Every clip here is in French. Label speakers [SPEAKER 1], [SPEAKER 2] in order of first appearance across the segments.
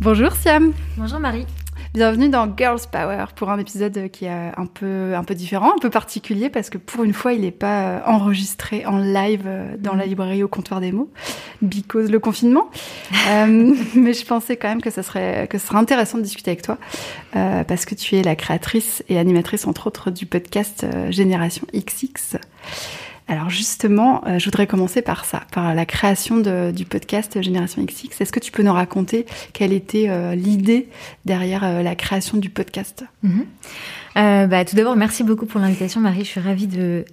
[SPEAKER 1] Bonjour Siam.
[SPEAKER 2] Bonjour Marie.
[SPEAKER 1] Bienvenue dans Girls Power pour un épisode qui est un peu, un peu différent, un peu particulier parce que pour une fois il n'est pas euh, enregistré en live euh, dans la librairie au comptoir des mots, because le confinement. euh, mais je pensais quand même que ça serait, que ce serait intéressant de discuter avec toi euh, parce que tu es la créatrice et animatrice entre autres du podcast Génération XX. Alors justement, euh, je voudrais commencer par ça, par la création du podcast Génération XX. Est-ce que tu peux nous raconter quelle était euh, l'idée derrière euh, la création du podcast?
[SPEAKER 2] Mhm. Bah, Tout d'abord, merci beaucoup pour l'invitation, Marie. Je suis ravie de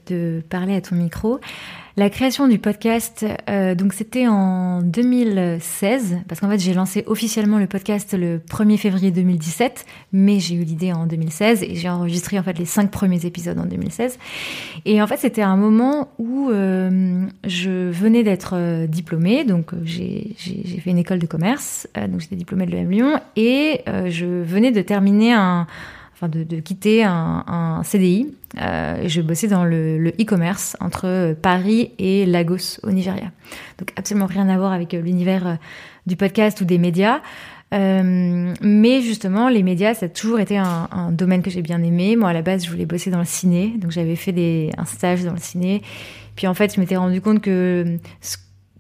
[SPEAKER 2] parler à ton micro. La création du podcast, euh, donc c'était en 2016, parce qu'en fait j'ai lancé officiellement le podcast le 1er février 2017, mais j'ai eu l'idée en 2016 et j'ai enregistré en fait les cinq premiers épisodes en 2016. Et en fait c'était un moment où euh, je venais d'être euh, diplômée, donc j'ai fait une école de commerce, euh, donc j'étais diplômée de l'EM Lyon et je venais de terminer un de, de quitter un, un CDI. Euh, je bossais dans le e-commerce entre Paris et Lagos au Nigeria. Donc absolument rien à voir avec euh, l'univers euh, du podcast ou des médias. Euh, mais justement, les médias, ça a toujours été un, un domaine que j'ai bien aimé. Moi, à la base, je voulais bosser dans le ciné, donc j'avais fait des, un stage dans le ciné. Puis en fait, je m'étais rendu compte que ce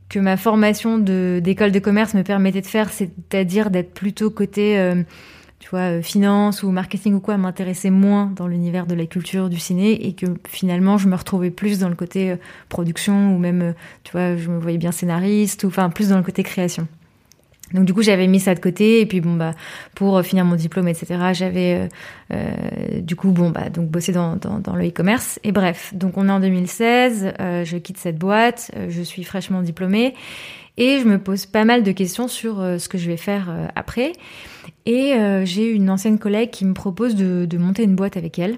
[SPEAKER 2] que ma formation de- d'école de, commerce me permettait de faire, c'est-à-dire d'être plutôt côté euh, tu vois, euh, finance ou marketing ou quoi, m'intéressait moins dans l'univers de la culture du ciné et que finalement je me retrouvais plus dans le côté euh, production ou même, euh, tu vois, je me voyais bien scénariste ou enfin plus dans le côté création. Donc du coup j'avais mis ça de côté et puis bon bah pour finir mon diplôme etc j'avais euh, du coup bon bah donc bossé dans, dans, dans le e-commerce et bref donc on est en 2016 euh, je quitte cette boîte je suis fraîchement diplômée et je me pose pas mal de questions sur euh, ce que je vais faire euh, après. Et euh, j'ai une ancienne collègue qui me propose de, monter une boîte avec elle.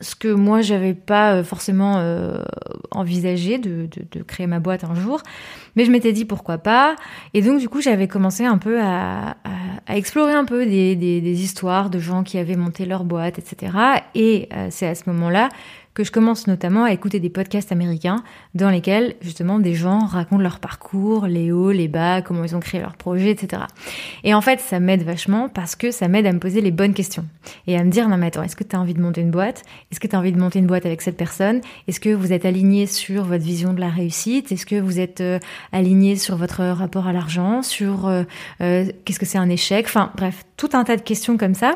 [SPEAKER 2] Ce que moi j'avais pas forcément envisagé de, créer ma boîte un jour. Mais je m'étais dit pourquoi pas. Et donc du coup j'avais commencé un peu à, explorer un peu des, histoires de gens qui avaient monté leur boîte etc et c'est à ce moment là que je commence notamment à écouter des podcasts américains dans lesquels justement des gens racontent leur parcours, les hauts, les bas, comment ils ont créé leur projet, etc. Et en fait, ça m'aide vachement parce que ça m'aide à me poser les bonnes questions et à me dire non mais attends, est-ce que tu as envie de monter une boîte? Est-ce que tu as envie de monter une boîte avec cette personne? Est-ce que vous êtes aligné sur votre vision de la réussite? Est-ce que vous êtes euh, aligné sur votre rapport à l'argent? Sur euh, euh, qu'est-ce que c'est un échec? Enfin bref, tout un tas de questions comme ça.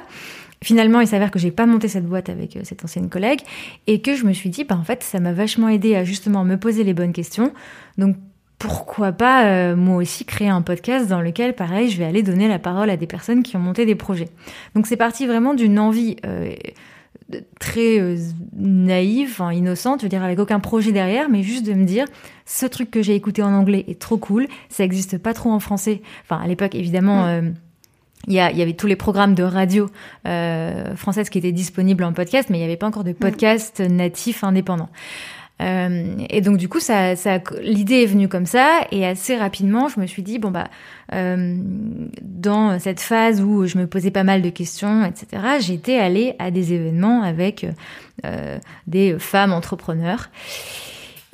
[SPEAKER 2] Finalement, il s'avère que j'ai pas monté cette boîte avec euh, cette ancienne collègue et que je me suis dit, bah, en fait, ça m'a vachement aidé à justement me poser les bonnes questions. Donc, pourquoi pas euh, moi aussi créer un podcast dans lequel, pareil, je vais aller donner la parole à des personnes qui ont monté des projets. Donc, c'est parti vraiment d'une envie euh, très euh, naïve, enfin, innocente, je veux dire, avec aucun projet derrière, mais juste de me dire, ce truc que j'ai écouté en anglais est trop cool, ça existe pas trop en français. Enfin, à l'époque, évidemment. euh, il y, a- il y avait tous les programmes de radio euh, françaises qui étaient disponibles en podcast, mais il n'y avait pas encore de podcast natif indépendant. Euh, et donc du coup, ça, ça, l'idée est venue comme ça, et assez rapidement, je me suis dit bon bah, euh, dans cette phase où je me posais pas mal de questions, etc., j'étais allée à des événements avec euh, des femmes entrepreneurs.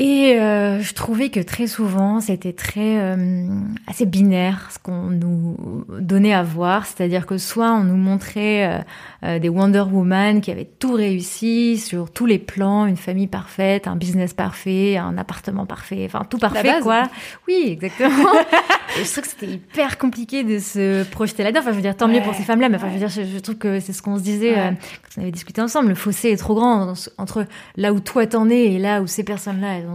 [SPEAKER 2] Et euh, je trouvais que très souvent, c'était très euh, assez binaire ce qu'on nous donnait à voir, c'est-à-dire que soit on nous montrait euh, euh, des Wonder Woman qui avaient tout réussi sur tous les plans, une famille parfaite, un business parfait, un appartement parfait, enfin tout parfait quoi. Oui, exactement. Et je trouve que c'était hyper compliqué de se projeter là-dedans. Enfin, je veux dire, tant mieux pour ces femmes-là, mais enfin, je veux dire, je, je trouve que c'est ce qu'on se disait
[SPEAKER 1] Ouais.
[SPEAKER 2] euh, quand on avait discuté ensemble. Le fossé est trop grand en- entre là où toi t'en es et là où ces personnes-là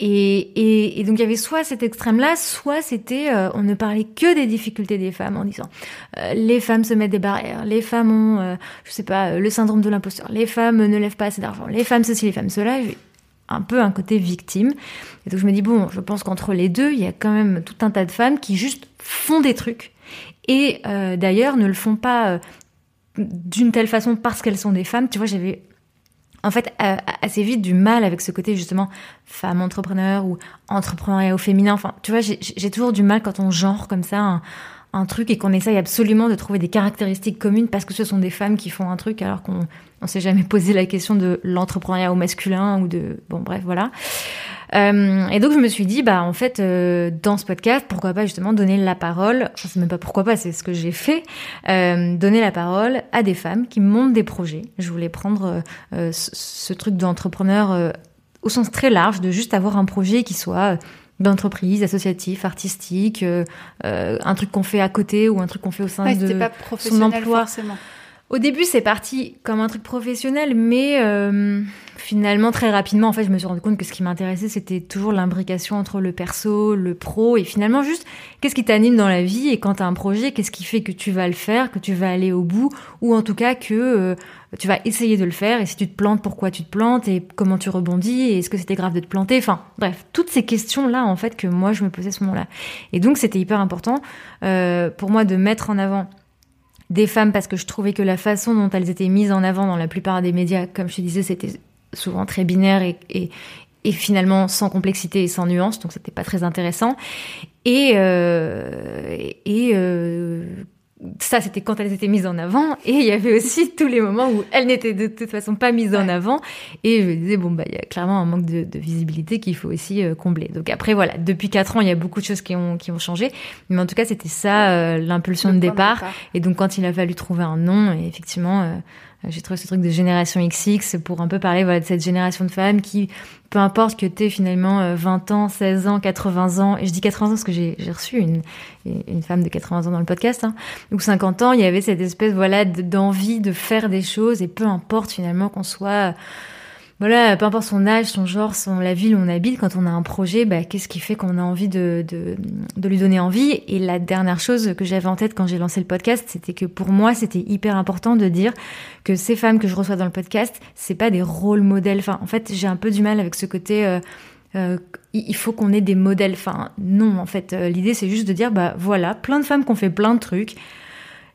[SPEAKER 2] Et, donc il y avait soit cet extrême-là, soit c'était euh, on ne parlait que des difficultés des femmes en disant euh, les femmes se mettent des barrières, les femmes ont, euh, je sais pas, euh, le syndrome de l'imposteur, les femmes ne lèvent pas assez d'argent, les femmes ceci, les femmes cela. Un peu un côté victime. Et donc je me dis, bon, je pense qu'entre les deux, il y a quand même tout un tas de femmes qui juste font des trucs. Et d'ailleurs, ne le font pas d'une telle façon parce qu'elles sont des femmes. Tu vois, j'avais en fait euh, assez vite du mal avec ce côté justement femme entrepreneur ou entrepreneuriat au féminin. Enfin, tu vois, j'ai toujours du mal quand on genre comme ça un, truc et qu'on essaye absolument de trouver des caractéristiques communes parce que ce sont des femmes qui font un truc alors qu'on on s'est jamais posé la question de l'entrepreneuriat au masculin ou de bon bref voilà. Euh, et donc je me suis dit bah en fait euh, dans ce podcast pourquoi pas justement donner la parole, je sais même pas pourquoi pas c'est ce que j'ai fait, euh, donner la parole à des femmes qui montent des projets. Je voulais prendre ce, ce, truc d'entrepreneur au sens très large de juste avoir un projet qui soit d'entreprise, associatif, artistique, euh, un truc qu'on fait à côté ou un truc qu'on fait au sein de
[SPEAKER 1] pas son emploi. Forcément.
[SPEAKER 2] Au début, c'est parti comme un truc professionnel, mais euh, finalement, très rapidement, en fait, je me suis rendu compte que ce qui m'intéressait, c'était toujours l'imbrication entre le perso, le pro, et finalement, juste, qu'est-ce qui t'anime dans la vie, et quand t'as un projet, qu'est-ce qui fait que tu vas le faire, que tu vas aller au bout, ou en tout cas que euh, tu vas essayer de le faire, et si tu te plantes, pourquoi tu te plantes, et comment tu rebondis, et est-ce que c'était grave de te planter, enfin, bref, toutes ces questions-là, en fait, que moi, je me posais à ce moment-là. Et donc, c'était hyper important euh, pour moi de mettre en avant des femmes parce que je trouvais que la façon dont elles étaient mises en avant dans la plupart des médias, comme je te disais, c'était souvent très binaire et, et, et, finalement sans complexité et sans nuance, donc c'était pas très intéressant. Et, euh, et euh, ça, c'était quand elles étaient mises en avant. Et il y avait aussi tous les moments où elles n'étaient de toute façon pas mises en avant. Et je me disais, bon, bah, il y a clairement un manque de, de visibilité qu'il faut aussi euh, combler. Donc après, voilà, depuis quatre ans, il y a beaucoup de choses qui ont, qui ont changé. Mais en tout cas, c'était ça, l'impulsion de départ. Et donc, quand il a fallu trouver un nom, effectivement, j'ai trouvé ce truc de génération XX pour un peu parler voilà, de cette génération de femmes qui, peu importe que tu finalement 20 euh, ans, 16 ans, 80 ans, et je dis 80 ans parce que j'ai reçu une, une femme de 80 ans dans le podcast, hein, ou 50 ans, il y avait cette espèce voilà d'envie de faire des choses, et peu importe finalement qu'on soit voilà, peu importe son âge, son genre, son, la ville où on habite, quand on a un projet, bah, qu'est-ce qui fait qu'on a envie de, de, de, lui donner envie? Et la dernière chose que j'avais en tête quand j'ai lancé le podcast, c'était que pour moi, c'était hyper important de dire que ces femmes que je reçois dans le podcast, c'est pas des rôles modèles. Enfin, en fait, j'ai un peu du mal avec ce côté. Euh, euh, il faut qu'on ait des modèles. Enfin, non, en fait, euh, l'idée c'est juste de dire, bah voilà, plein de femmes qui ont fait plein de trucs.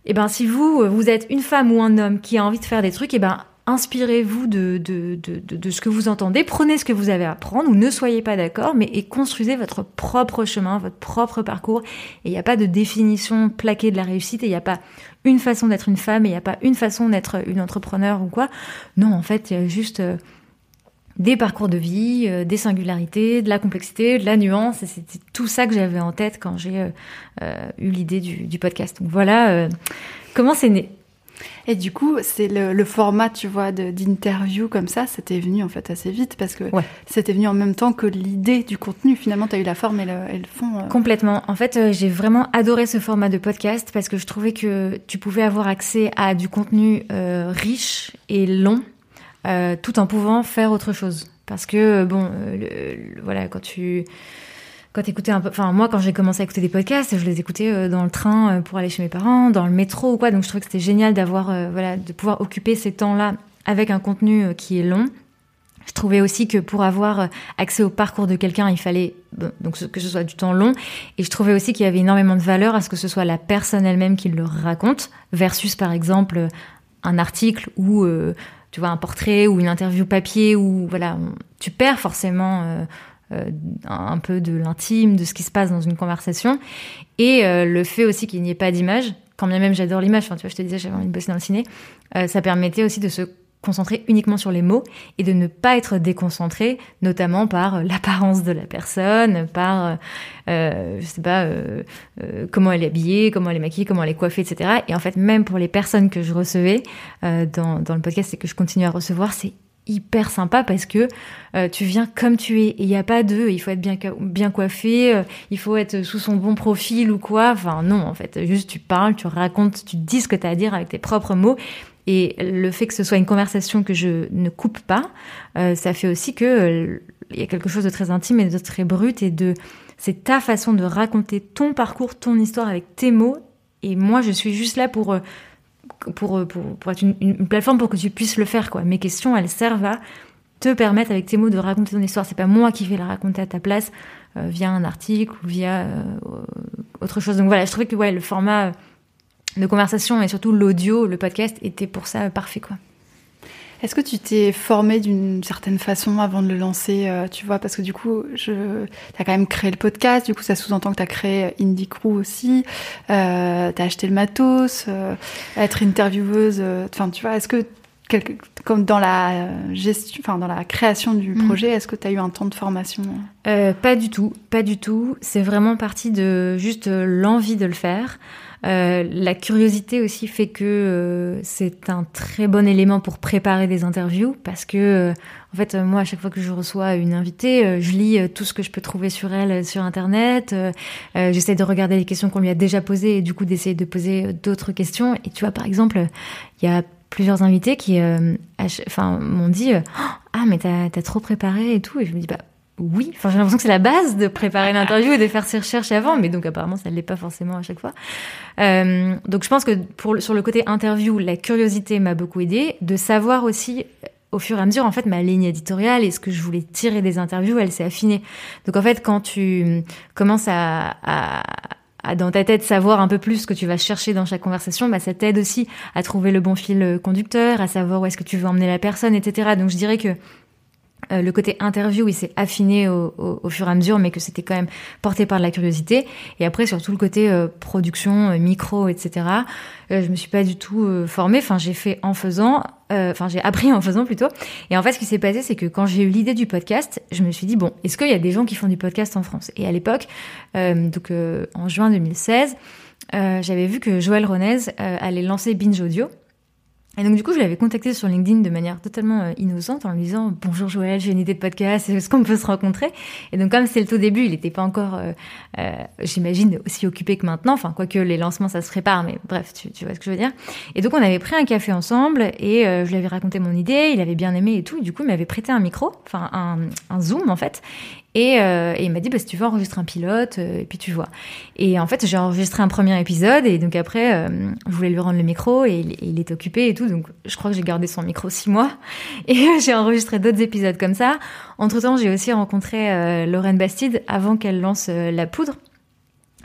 [SPEAKER 2] Et eh ben, si vous, vous êtes une femme ou un homme qui a envie de faire des trucs, et eh ben, inspirez-vous de, de, de, de, ce que vous entendez, prenez ce que vous avez à apprendre ou ne soyez pas d'accord, mais et construisez votre propre chemin, votre propre parcours. Et il n'y a pas de définition plaquée de la réussite et il n'y a pas une façon d'être une femme et il n'y a pas une façon d'être une entrepreneur ou quoi. Non, en fait, il y a juste euh, des parcours de vie, euh, des singularités, de la complexité, de la nuance. Et c'était tout ça que j'avais en tête quand j'ai euh, eu l'idée du, du, podcast. Donc voilà comment c'est né?
[SPEAKER 1] Et du coup, c'est le, format, tu vois, d'interview comme ça, c'était venu en fait assez vite parce que c'était venu en même temps que l'idée du contenu. Finalement, tu as eu la forme et le, fond.
[SPEAKER 2] Euh. Complètement. En fait, euh, j'ai vraiment adoré ce format de podcast parce que je trouvais que tu pouvais avoir accès à du contenu euh, riche et long tout en pouvant faire autre chose. Parce que, bon, voilà, quand tu quand t'écoutais un peu, enfin moi quand j'ai commencé à écouter des podcasts, je les écoutais euh, dans le train euh, pour aller chez mes parents, dans le métro ou quoi, donc je trouvais que c'était génial d'avoir, euh, voilà, de pouvoir occuper ces temps-là avec un contenu qui est long. Je trouvais aussi que pour avoir accès au parcours de quelqu'un, il fallait donc que ce soit du temps long. Et je trouvais aussi qu'il y avait énormément de valeur à ce que ce soit la personne elle-même qui le raconte, versus par exemple un article ou tu vois un portrait ou une interview papier où voilà tu perds forcément un peu de l'intime, de ce qui se passe dans une conversation, et euh, le fait aussi qu'il n'y ait pas d'image, quand bien même j'adore l'image, enfin, tu vois, je te disais j'avais envie de bosser dans le ciné, euh, ça permettait aussi de se concentrer uniquement sur les mots et de ne pas être déconcentré, notamment par l'apparence de la personne, par, euh, je sais pas, euh, comment elle est habillée, comment elle est maquillée, comment elle est coiffée, etc. Et en fait, même pour les personnes que je recevais dans, dans le podcast et que je continue à recevoir, c'est hyper sympa parce que euh, tu viens comme tu es et il n'y a pas de il faut être bien coiffé euh, il faut être sous son bon profil ou quoi. Enfin non en fait juste tu parles tu racontes tu dis ce que tu as à dire avec tes propres mots. Et le fait que ce soit une conversation que je ne coupe pas euh, ça fait aussi que il y a quelque chose de très intime et de très brut et de c'est ta façon de raconter ton parcours ton histoire avec tes mots. Et moi je suis juste là pour pour, pour, être une, plateforme pour que tu puisses le faire. Quoi. Mes questions, elles servent à te permettre avec tes mots de raconter ton histoire. C'est pas moi qui vais la raconter à ta place via un article ou via autre chose. Donc voilà, je trouvais que le format de conversation et surtout l'audio, le podcast était pour ça parfait quoi.
[SPEAKER 1] Est-ce que tu t'es formé d'une certaine façon avant de le lancer, euh, tu vois? Parce que du coup, tu as quand même créé le podcast, du coup ça sous-entend que tu as créé Indie Crew aussi, euh, tu as acheté le matos, euh, être intervieweuse, euh, enfin tu vois, est-ce que comme dans la gestion, enfin dans la création du mm. projet, est-ce que tu as eu un temps de formation?
[SPEAKER 2] Pas du tout, pas du tout. C'est vraiment parti de juste l'envie de le faire. Euh, la curiosité aussi fait que euh, c'est un très bon élément pour préparer des interviews parce que euh, en fait moi à chaque fois que je reçois une invitée, je lis tout ce que je peux trouver sur elle sur internet, j'essaie de regarder les questions qu'on lui a déjà posées et du coup d'essayer de poser d'autres questions. Et tu vois par exemple, il y a plusieurs invités qui enfin m'ont dit ah mais t'as as trop préparé et tout et je me dis bah oui, enfin j'ai l'impression que c'est la base de préparer l'interview et de faire ses recherches avant, mais donc apparemment ça ne l'est pas forcément à chaque fois. Euh, donc je pense que pour sur le côté interview, la curiosité m'a beaucoup aidé, de savoir aussi euh, au fur et à mesure en fait ma ligne éditoriale et ce que je voulais tirer des interviews, elle s'est affinée. Donc en fait quand tu commences à, à à dans ta tête savoir un peu plus ce que tu vas chercher dans chaque conversation, bah ça t'aide aussi à trouver le bon fil conducteur, à savoir où est-ce que tu veux emmener la personne, etc. Donc je dirais que euh, le côté interview, il s'est affiné au, au, fur et à mesure, mais que c'était quand même porté par de la curiosité. Et après, surtout le côté euh, production, euh, micro, etc. je me suis pas du tout formée. Enfin, j'ai fait en faisant. Enfin, j'ai appris en faisant plutôt. Et en fait, ce qui s'est passé, c'est que quand j'ai eu l'idée du podcast, je me suis dit bon, est-ce qu'il y a des gens qui font du podcast en France? Et à l'époque, donc en juin 2016, j'avais vu que Joël Ronez allait lancer Binge Audio. Et donc du coup, je l'avais contacté sur LinkedIn de manière totalement euh, innocente en lui disant bonjour Joël, j'ai une idée de podcast, est-ce qu'on peut se rencontrer? Et donc comme c'est le tout début, il n'était pas encore, euh, euh, j'imagine, aussi occupé que maintenant. Enfin, quoique les lancements, ça se prépare, mais bref, tu, vois ce que je veux dire. Et donc on avait pris un café ensemble et je lui avais raconté mon idée, il avait bien aimé et tout. Et du coup, il m'avait prêté un micro, enfin un Zoom en fait. Et, euh, il m'a dit, bah, si tu veux enregistrer un pilote, euh, et puis tu vois. Et en fait, j'ai enregistré un premier épisode, et donc après, euh, je voulais lui rendre le micro, et, il était occupé et tout, donc je crois que j'ai gardé son micro six mois, et j'ai enregistré d'autres épisodes comme ça. Entre-temps, j'ai aussi rencontré Lorraine Bastide avant qu'elle lance La Poudre.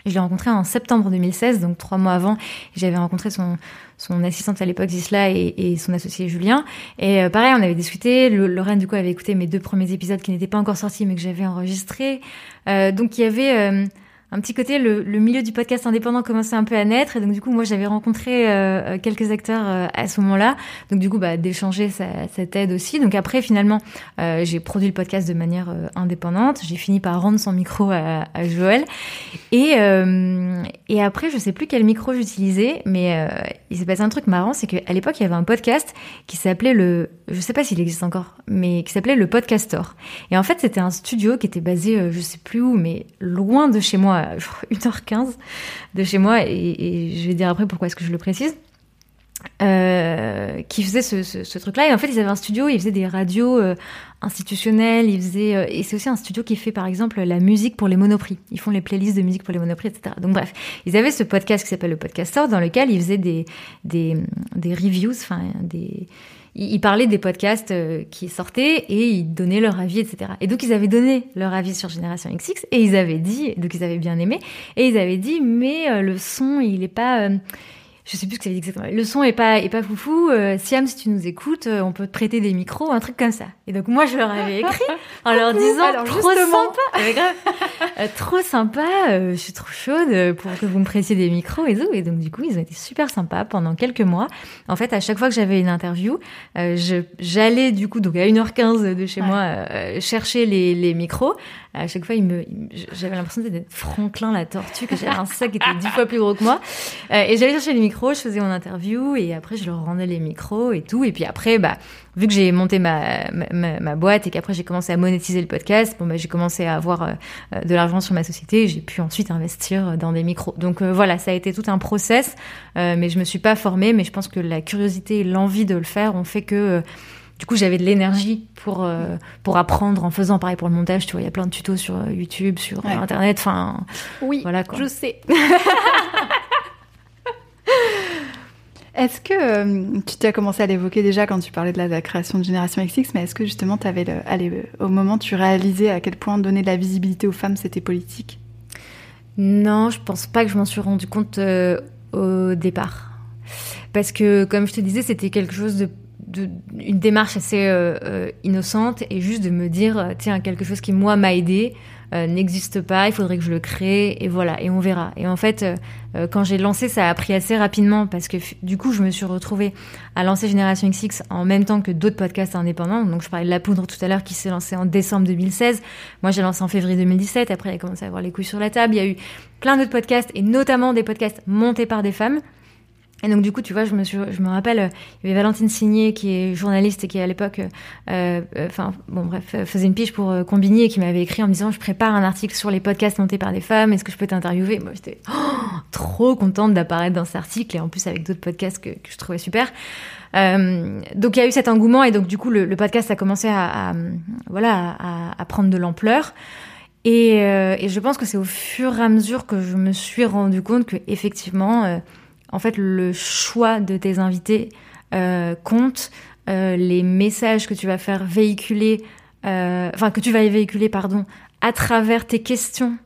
[SPEAKER 2] Je l'ai rencontrée en septembre 2016, donc trois mois avant. J'avais rencontré son, son assistante à l'époque, Zisla, et, et, son associé Julien. Et euh, pareil, on avait discuté. Lorraine, du coup, avait écouté mes deux premiers épisodes qui n'étaient pas encore sortis, mais que j'avais enregistrés. Euh, donc, il y avait... Euh, un petit côté, le, milieu du podcast indépendant commençait un peu à naître. Et donc, du coup, moi, j'avais rencontré euh, quelques acteurs euh, à ce moment-là. Donc, du coup, bah, d'échanger, ça, ça t'aide aussi. Donc, après, finalement, euh, j'ai produit le podcast de manière indépendante. J'ai fini par rendre son micro à, à Joël. Et, et après, je sais plus quel micro j'utilisais, mais il s'est passé un truc marrant. C'est qu'à l'époque, il y avait un podcast qui s'appelait le, je sais pas s'il existe encore, mais qui s'appelait le Podcastor. Et en fait, c'était un studio qui était basé, je sais plus où, mais loin de chez moi 1h15 de chez moi, et, je vais dire après pourquoi est-ce que je le précise. Euh, qui faisait ce, truc-là. Et en fait, ils avaient un studio, ils faisaient des radios euh, institutionnelles, ils faisaient, euh, et c'est aussi un studio qui fait, par exemple, la musique pour les monoprix. Ils font les playlists de musique pour les monoprix, etc. Donc bref, ils avaient ce podcast qui s'appelle le Podcaster, dans lequel ils faisaient des, des, des reviews, enfin, des, ils parlaient des podcasts euh, qui sortaient et ils donnaient leur avis, etc. Et donc ils avaient donné leur avis sur Génération XX et ils avaient dit, donc ils avaient bien aimé, et ils avaient dit mais euh, le son il est pas euh, je sais plus ce que ça veut dire exactement. Le son est pas est pas foufou. Euh, Siam, si tu nous écoutes, euh, on peut te prêter des micros, un truc comme ça. Et donc moi, je leur avais écrit en leur disant trop sympa, euh, trop sympa. Euh, je suis trop chaude pour que vous me prêtiez des micros et tout. Et donc du coup, ils ont été super sympas pendant quelques mois. En fait, à chaque fois que j'avais une interview, j'allais du coup donc à 1h15 de chez moi chercher les, les micros à chaque fois, il me, j'avais l'impression d'être Franklin la tortue, que j'avais un sac qui était dix fois plus gros que moi. Euh, et j'allais chercher les micros, je faisais mon interview, et après, je leur rendais les micros et tout. Et puis après, bah, vu que j'ai monté ma, ma, ma, boîte et qu'après j'ai commencé à monétiser le podcast, bon, bah, j'ai commencé à avoir euh, de l'argent sur ma société et j'ai pu ensuite investir dans des micros. Donc euh, voilà, ça a été tout un process, mais je me suis pas formée, mais je pense que la curiosité et l'envie de le faire ont fait que du coup, j'avais de l'énergie pour euh, pour apprendre en faisant pareil pour le montage. Tu vois, il y a plein de tutos sur euh, YouTube, sur Internet. Enfin,
[SPEAKER 1] oui, voilà quoi. Je sais. Est-ce que euh, tu t'as commencé à l'évoquer déjà quand tu parlais de la, création de Génération XX, mais est-ce que justement, avais le, allez, au moment tu réalisais à quel point donner de la visibilité aux femmes, c'était politique?
[SPEAKER 2] Non, je pense pas que je m'en suis rendu compte euh, au départ. Parce que, comme je te disais, c'était quelque chose de une démarche assez euh, euh, innocente et juste de me dire euh, tiens quelque chose qui moi m'a aidé n'existe pas il faudrait que je le crée et voilà et on verra. Et en fait quand j'ai lancé ça a pris assez rapidement parce que du coup je me suis retrouvée à lancer Génération XX en même temps que d'autres podcasts indépendants. Donc je parlais de la poudre tout à l'heure qui s'est lancé en décembre 2016 moi j'ai lancé en février 2017 après il a commencé à avoir les couilles sur la table. Il y a eu plein d'autres podcasts et notamment des podcasts montés par des femmes et donc du coup, tu vois, je me, suis, je me rappelle, euh, il y avait Valentine Signé qui est journaliste et qui à l'époque, euh, euh, enfin bon bref, faisait une pige pour euh, Combini et qui m'avait écrit en me disant je prépare un article sur les podcasts montés par des femmes, est-ce que je peux t'interviewer? Moi j'étais oh, trop contente d'apparaître dans cet article et en plus avec d'autres podcasts que, je trouvais super. Euh, donc il y a eu cet engouement et donc du coup le, podcast a commencé à, voilà à, à, prendre de l'ampleur. Et, et, je pense que c'est au fur et à mesure que je me suis rendu compte que effectivement en fait, le choix de tes invités euh, compte. Euh, les messages que tu vas faire véhiculer, euh, enfin que tu vas véhiculer, pardon, à travers tes questions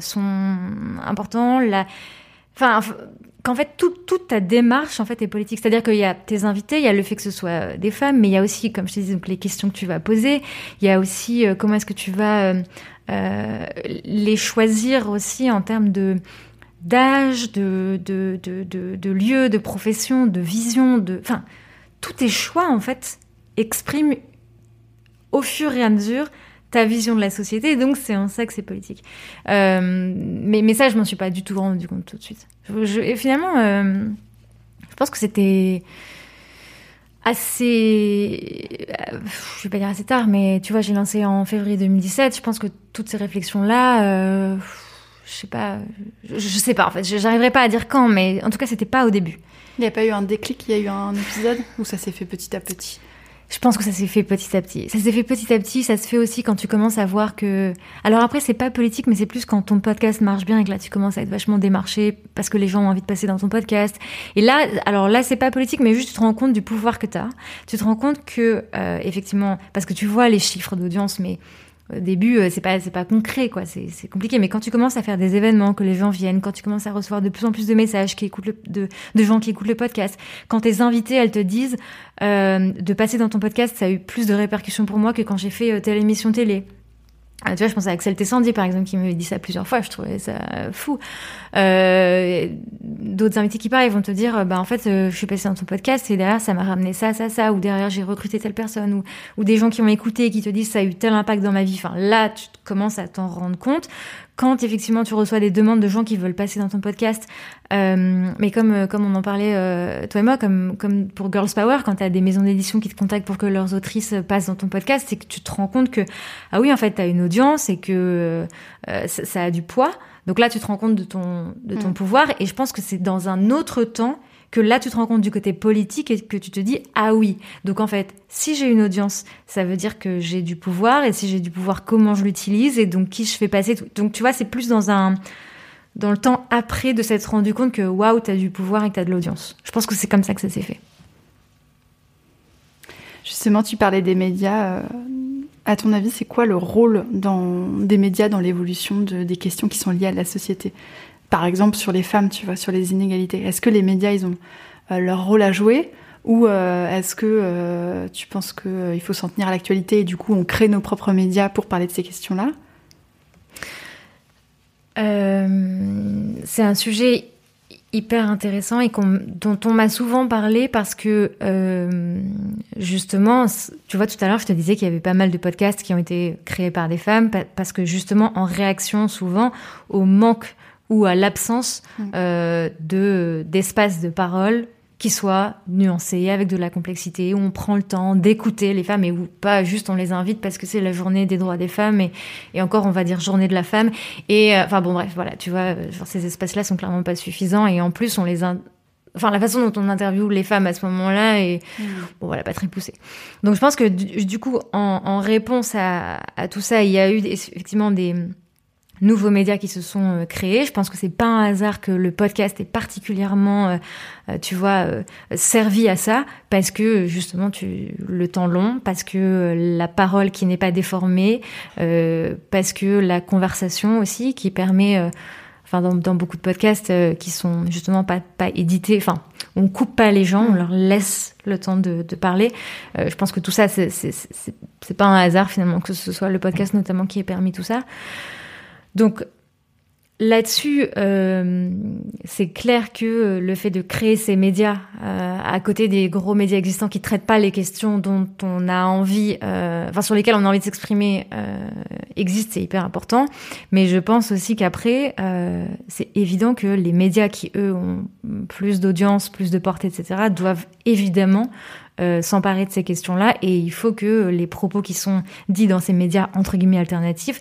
[SPEAKER 2] sont importants. La, enfin, qu'en fait toute ta démarche en fait est politique. C'est-à-dire qu'il y a tes invités, il y a le fait que ce soit des femmes, mais il y a aussi, comme je te disais, les questions que tu vas poser. Il y a aussi comment est-ce que tu vas les choisir aussi en termes de d'âge, de, de, de, de, lieu, de profession, de vision, de... Enfin, tous tes choix, en fait, expriment au fur et à mesure ta vision de la société, et donc c'est en ça que c'est politique. Euh, mais, mais ça, je m'en suis pas du tout rendu compte tout de suite. et finalement, euh, je pense que c'était assez... Euh, je vais pas dire assez tard, mais tu vois, j'ai lancé en février 2017, je pense que toutes ces réflexions-là je sais pas, je, sais pas en fait, j'arriverai pas à dire quand, mais en tout cas c'était pas au début.
[SPEAKER 1] Il n'y a pas eu un déclic, il y a eu un épisode où ça s'est fait petit à petit?
[SPEAKER 2] Je pense que ça s'est fait petit à petit. Ça s'est fait petit à petit, ça se fait aussi quand tu commences à voir que... Alors après, c'est pas politique, mais c'est plus quand ton podcast marche bien et que là, tu commences à être vachement démarché parce que les gens ont envie de passer dans ton podcast. Et là, alors là, c'est pas politique, mais juste tu te rends compte du pouvoir que tu as. Tu te rends compte que, euh, effectivement, parce que tu vois les chiffres d'audience, mais début, euh, c'est pas c'est pas concret quoi, c'est compliqué. Mais quand tu commences à faire des événements, que les gens viennent, quand tu commences à recevoir de plus en plus de messages qui écoutent de, de gens qui écoutent le podcast, quand tes invités elles te disent euh, de passer dans ton podcast, ça a eu plus de répercussions pour moi que quand j'ai fait euh, telle émission télé. Ah, tu vois, je pense à Axel Tessandier, par exemple, qui m'avait dit ça plusieurs fois. Je trouvais ça fou. Euh, D'autres invités qui parlent, ils vont te dire, bah en fait, euh, je suis passée dans ton podcast et derrière, ça m'a ramené ça, ça, ça, ou derrière, j'ai recruté telle personne, ou, ou des gens qui ont écouté et qui te disent, ça a eu tel impact dans ma vie. Enfin, là, tu commences à t'en rendre compte quand effectivement tu reçois des demandes de gens qui veulent passer dans ton podcast, euh, mais comme euh, comme on en parlait euh, toi et moi, comme comme pour Girls Power, quand tu as des maisons d'édition qui te contactent pour que leurs autrices passent dans ton podcast, c'est que tu te rends compte que ah oui en fait tu as une audience et que ça, ça, a du poids. Donc là tu te rends compte de ton de ton mm. pouvoir et je pense que c'est dans un autre temps que là tu te rends compte du côté politique et que tu te dis ah oui. Donc en fait si j'ai une audience ça veut dire que j'ai du pouvoir. Et si j'ai du pouvoir comment je l'utilise et donc qui je fais passer donc tu vois c'est plus dans un dans le temps après de s'être rendu compte que waouh t'as du pouvoir et que t'as de l'audience. Je pense que c'est comme ça que ça s'est fait.
[SPEAKER 1] Justement tu parlais des médias euh, à ton avis c'est quoi le rôle des médias dans l'évolution de, des questions qui sont liées à la société? Par exemple sur les femmes, tu vois, sur les inégalités Est-ce que les médias, ils ont euh, leur rôle à jouer ou euh, est-ce que euh, tu penses qu'il faut s'en tenir à l'actualité et du coup on crée nos propres médias pour parler de ces questions-là?
[SPEAKER 2] C'est un sujet hyper intéressant et dont on m'a souvent parlé parce que justement, tu vois, tout à l'heure, je te disais qu'il y avait pas mal de podcasts qui ont été créés par des femmes parce que justement, en réaction souvent au manque ou à l'absence mm. euh, de d'espace de parole qui soit nuancé avec de la complexité où on prend le temps d'écouter les femmes et où pas juste on les invite parce que c'est la journée des droits des femmes et, et encore on va dire journée de la femme et euh, enfin bon bref voilà tu vois genre ces espaces là sont clairement pas suffisants et en plus on les enfin la façon dont on interviewe les femmes à ce moment-là est mm. bon voilà pas très poussée donc je pense que du, coup en, en réponse à, à, tout ça il y a eu effectivement des nouveaux médias qui se sont euh, créés. Je pense que c'est pas un hasard que le podcast est particulièrement, euh, euh, tu vois, servi à ça, parce que justement, tu le temps long, parce que la parole qui n'est pas déformée, parce que la conversation aussi qui permet, enfin, dans, beaucoup de podcasts qui sont justement pas pas édités, enfin, on coupe pas les gens, on mm. leur laisse le temps de, de parler. je pense que tout ça, c'est c'est pas un hasard finalement que ce soit le podcast notamment qui ait permis tout ça. Donc là-dessus, euh, c'est clair que le fait de créer ces médias euh, à côté des gros médias existants qui traitent pas les questions dont on a envie, euh, enfin sur lesquelles on a envie de s'exprimer, existe, c'est hyper important. Mais je pense aussi qu'après, c'est évident que les médias qui eux ont plus d'audience, plus de portée, etc., doivent évidemment s'emparer de ces questions-là et il faut que les propos qui sont dits dans ces médias entre guillemets alternatifs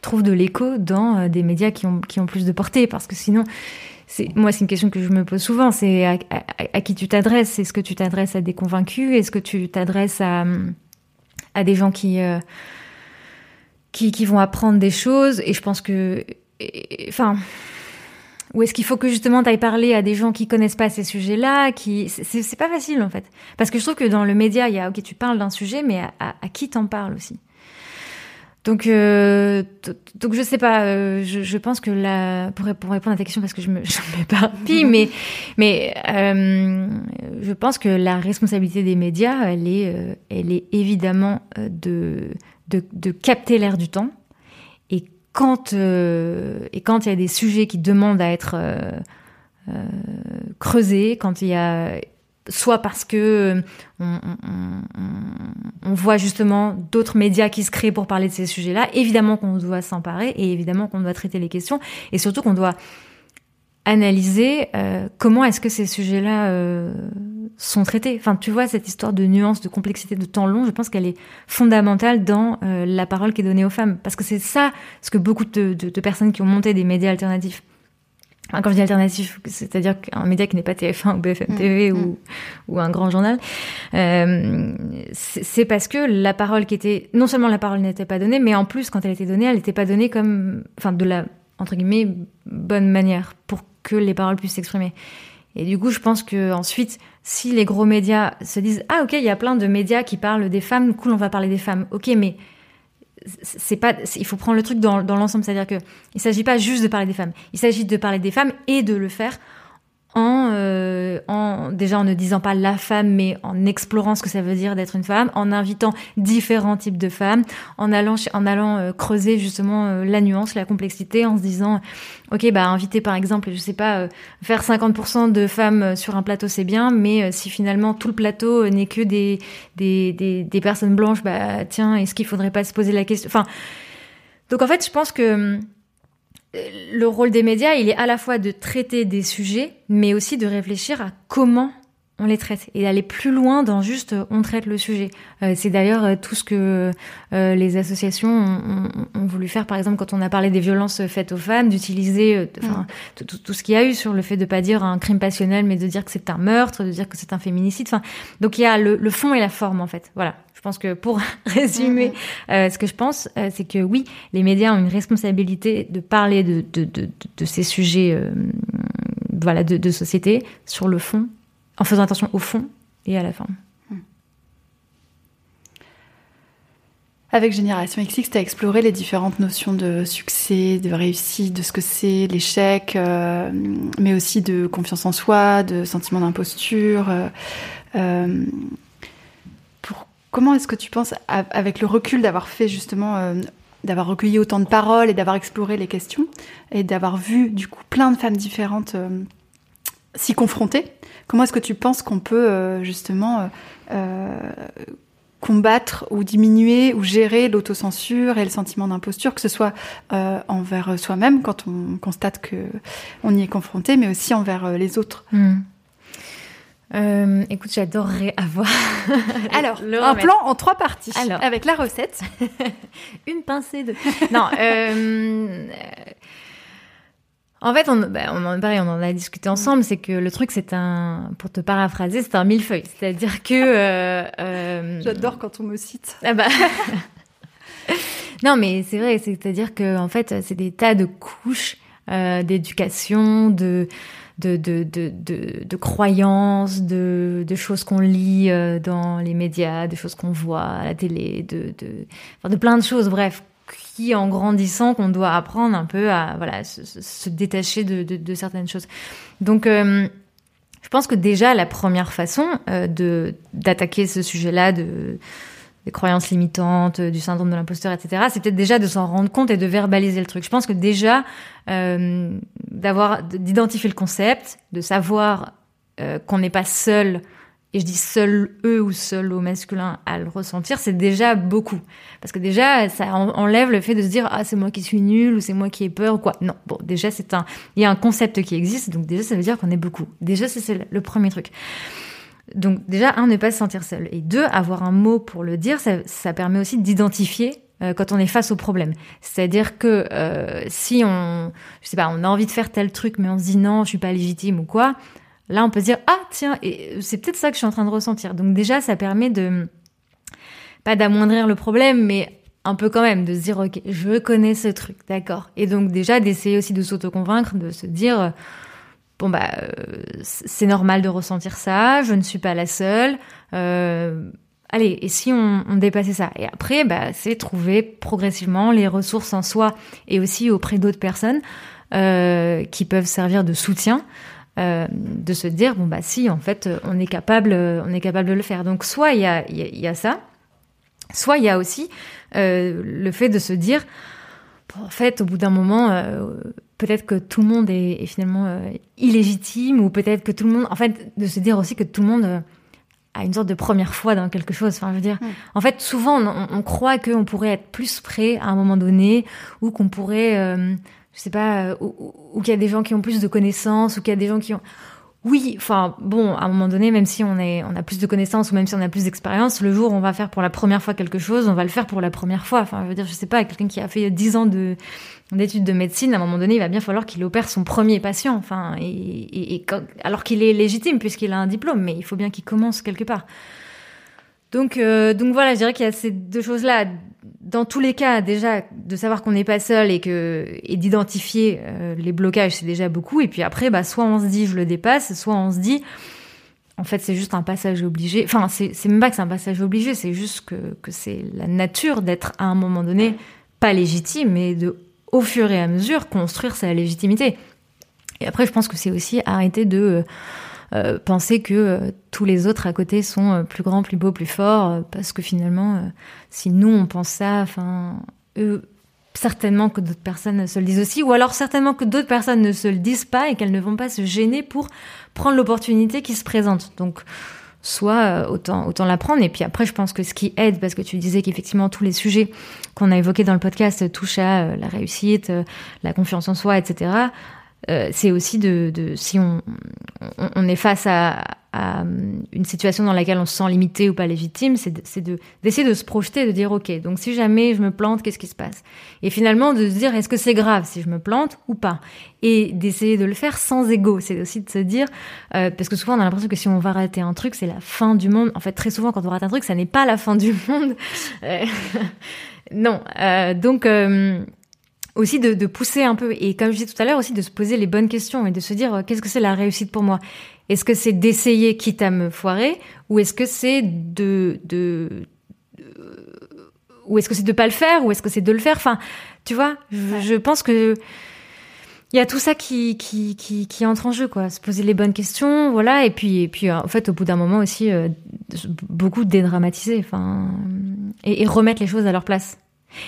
[SPEAKER 2] trouve de l'écho dans euh, des médias qui ont, qui ont plus de portée. Parce que sinon, moi, c'est une question que je me pose souvent. C'est à, qui tu t'adresses? Est-ce que tu t'adresses à des convaincus? Est-ce que tu t'adresses à, à des gens qui, euh, qui, qui, vont apprendre des choses? Et je pense que. Enfin. Ou est-ce qu'il faut que justement tu ailles parler à des gens qui connaissent pas ces sujets-là, qui c'est, c'est pas facile en fait, parce que je trouve que dans le média il y a ok tu parles d'un sujet, mais à, à qui t'en parles aussi? Donc, euh, donc je sais pas. Euh, je, je, pense que la pour, pour, répondre à ta question parce que je me je m'éparpille, mais mais euh, je pense que la responsabilité des médias, elle est euh, elle est évidemment euh, de de, de capter l'air du temps. Et quand et quand il y a des sujets qui demandent à être creusés, quand il y a soit parce que euh, on, voit justement d'autres médias qui se créent pour parler de ces sujets-là. Évidemment qu'on doit s'emparer et évidemment qu'on doit traiter les questions et surtout qu'on doit analyser euh, comment est-ce que ces sujets-là euh, sont traités. Enfin, tu vois, cette histoire de nuance, de complexité, de temps long, je pense qu'elle est fondamentale dans la parole qui est donnée aux femmes. Parce que c'est ça ce que beaucoup de, de personnes qui ont monté des médias alternatifs quand je dis alternatif, c'est-à-dire un média qui n'est pas TF1 ou BFM TV mm. ou, mm. ou, un grand journal, euh, c'est parce que la parole qui était, non seulement la parole n'était pas donnée, mais en plus, quand elle était donnée, elle n'était pas donnée comme, enfin, de la, entre guillemets, bonne manière pour que les paroles puissent s'exprimer. Et du coup, je pense que ensuite, si les gros médias se disent, ah, ok, il y a plein de médias qui parlent des femmes, cool, on va parler des femmes. Ok, mais c'est pas, il faut prendre le truc dans, l'ensemble, c'est-à-dire que il s'agit pas juste de parler des femmes, il s'agit de parler des femmes et de le faire euh, en déjà en ne disant pas la femme, mais en explorant ce que ça veut dire d'être une femme, en invitant différents types de femmes, en allant euh, creuser justement euh, la nuance, la complexité, en se disant ok bah inviter par exemple, je sais pas, faire 50% de femmes sur un plateau c'est bien, mais si finalement tout le plateau n'est que des, des personnes blanches, bah tiens est-ce qu'il faudrait pas se poser la question, enfin donc en fait je pense que le rôle des médias, il est à la fois de traiter des sujets, mais aussi de réfléchir à comment on les traite et d'aller plus loin dans juste euh, on traite le sujet. Euh, c'est d'ailleurs euh, tout ce que les associations ont, voulu faire, par exemple, quand on a parlé des violences faites aux femmes, d'utiliser enfin, mm. tout, ce qu'il y a eu sur le fait de pas dire un crime passionnel, mais de dire que c'est un meurtre, de dire que c'est un féminicide. Enfin, donc il y a le, le fond et la forme en fait. Voilà. Je pense que pour résumer, mm-hmm. euh, ce que je pense, euh, c'est que oui, les médias ont une responsabilité de parler de, de, de, de ces sujets euh, voilà, de, société sur le fond, en faisant attention au fond et à la forme. Mm.
[SPEAKER 1] Avec Génération XX, tu as exploré les différentes notions de succès, de réussite, de ce que c'est l'échec, euh, mais aussi de confiance en soi, de sentiment d'imposture. Euh, Comment est-ce que tu penses, avec le recul d'avoir fait justement, euh, d'avoir recueilli autant de paroles et d'avoir exploré les questions, et d'avoir vu du coup plein de femmes différentes euh, s'y confronter, comment est-ce que tu penses qu'on peut euh, justement combattre ou diminuer ou gérer l'autocensure et le sentiment d'imposture, que ce soit envers soi-même quand on constate que on y est confronté, mais aussi envers les autres?
[SPEAKER 2] Hmm. Euh, écoute, j'adorerais avoir.
[SPEAKER 1] Alors, un plan en trois parties. Alors. Avec la recette.
[SPEAKER 2] Une pincée de. Non. Euh, en fait, on, bah, on, en, pareil, on en a discuté ensemble. C'est que le truc, c'est un, pour te paraphraser, c'est un millefeuille. C'est-à-dire que. Euh,
[SPEAKER 1] J'adore quand on me cite.
[SPEAKER 2] Ah bah. Non, mais c'est vrai, c'est-à-dire que en fait, c'est des tas de couches euh, d'éducation, de de, de, de, de, de croyances, de, de choses qu'on lit euh, dans les médias, de choses qu'on voit à la télé, de, de, enfin, de plein de choses, bref, qui en grandissant qu'on doit apprendre un peu à voilà se, se détacher de, de, de, certaines choses. Donc euh, je pense que déjà la première façon euh, de d'attaquer ce sujet-là de des croyances limitantes, du syndrome de l'imposteur, etc. C'est peut-être déjà de s'en rendre compte et de verbaliser le truc. Je pense que déjà euh, d'avoir d'identifier le concept, de savoir euh, qu'on n'est pas seul et je dis seul eux ou seul au masculin à le ressentir, c'est déjà beaucoup. Parce que déjà, ça enlève le fait de se dire ah c'est moi qui suis nul ou c'est moi qui ai peur ou quoi. Non, bon déjà c'est un, il y a un concept qui existe, donc déjà ça veut dire qu'on est beaucoup. Déjà c'est le premier truc. Donc déjà un ne pas se sentir seul et deux avoir un mot pour le dire, ça, ça permet aussi d'identifier euh, quand on est face au problème. C'est-à-dire que euh, si on, je sais pas, on a envie de faire tel truc mais on se dit non, je suis pas légitime ou quoi Là, on peut se dire ah tiens, et c'est peut-être ça que je suis en train de ressentir. Donc déjà, ça permet de pas d'amoindrir le problème, mais un peu quand même de se dire ok, je connais ce truc, d'accord. Et donc déjà d'essayer aussi de s'auto-convaincre, de se dire bon bah euh, c'est normal de ressentir ça, je ne suis pas la seule. Euh, allez, et si on, on dépassait ça? Et après, bah, c'est trouver progressivement les ressources en soi et aussi auprès d'autres personnes euh, qui peuvent servir de soutien. Euh, de se dire bon bah si en fait on est capable on est capable de le faire donc soit il y a, y a ça soit il y a aussi euh, le fait de se dire en fait au bout d'un moment euh, peut-être que tout le monde est, est finalement euh, illégitime ou peut-être que tout le monde en fait de se dire aussi que tout le monde euh, a une sorte de première fois dans quelque chose. Enfin je veux dire en fait souvent on, on croit qu'on pourrait être plus prêt à un moment donné ou qu'on pourrait je sais pas, euh, ou, ou qu'il y a des gens qui ont plus de connaissances, ou qu'il y a des gens qui ont... Oui, enfin bon, à un moment donné, même si on est, on a plus de connaissances ou même si on a plus d'expérience, le jour où on va faire pour la première fois quelque chose, on va le faire pour la première fois. Enfin, je veux dire, je sais pas, quelqu'un qui a fait 10 ans de d'études de médecine, à un moment donné, il va bien falloir qu'il opère son premier patient. Enfin, alors qu'il est légitime puisqu'il a un diplôme, mais il faut bien qu'il commence quelque part. Donc, euh, donc voilà, je dirais qu'il y a ces deux choses-là. Dans tous les cas, déjà, de savoir qu'on n'est pas seul et que et d'identifier euh, les blocages, c'est déjà beaucoup. Et puis après, bah, soit on se dit je le dépasse, soit on se dit en fait c'est juste un passage obligé. Enfin, c'est même pas que c'est un passage obligé, c'est juste que que c'est la nature d'être à un moment donné pas légitime et de au fur et à mesure construire sa légitimité. Et après, je pense que c'est aussi arrêter de euh, euh, penser que euh, tous les autres à côté sont euh, plus grands, plus beaux, plus forts, parce que finalement, si nous on pense ça, enfin, eux, certainement que d'autres personnes se le disent aussi, ou alors certainement que d'autres personnes ne se le disent pas et qu'elles ne vont pas se gêner pour prendre l'opportunité qui se présente. Donc, soit autant autant l'apprendre et puis après je pense que ce qui aide parce que tu disais qu'effectivement tous les sujets qu'on a évoqués dans le podcast touchent à la réussite la confiance en soi etc euh, c'est aussi de, si on, est face à, à, une situation dans laquelle on se sent limité ou pas légitime, c'est de, d'essayer de, se projeter, de dire ok, donc si jamais je me plante, qu'est-ce qui se passe? Et finalement de se dire est-ce que c'est grave si je me plante ou pas? Et d'essayer de le faire sans ego. C'est aussi de se dire euh, parce que souvent on a l'impression que si on va rater un truc, c'est la fin du monde. En fait, très souvent quand on rate un truc, ça n'est pas la fin du monde. Euh, non, euh, donc euh, aussi de, de, pousser un peu et comme je disais tout à l'heure aussi de se poser les bonnes questions et de se dire euh, qu'est-ce que c'est la réussite pour moi? Est-ce que c'est d'essayer quitte à me foirer ou est-ce que c'est de, de, ou est-ce que c'est de pas le faire ou est-ce que c'est de le faire? Enfin, tu vois, je, je pense que il y a tout ça qui, qui, qui, qui, entre en jeu, quoi. Se poser les bonnes questions, voilà. Et puis, et puis, en fait, au bout d'un moment aussi, euh, beaucoup dédramatiser, enfin, et, et remettre les choses à leur place.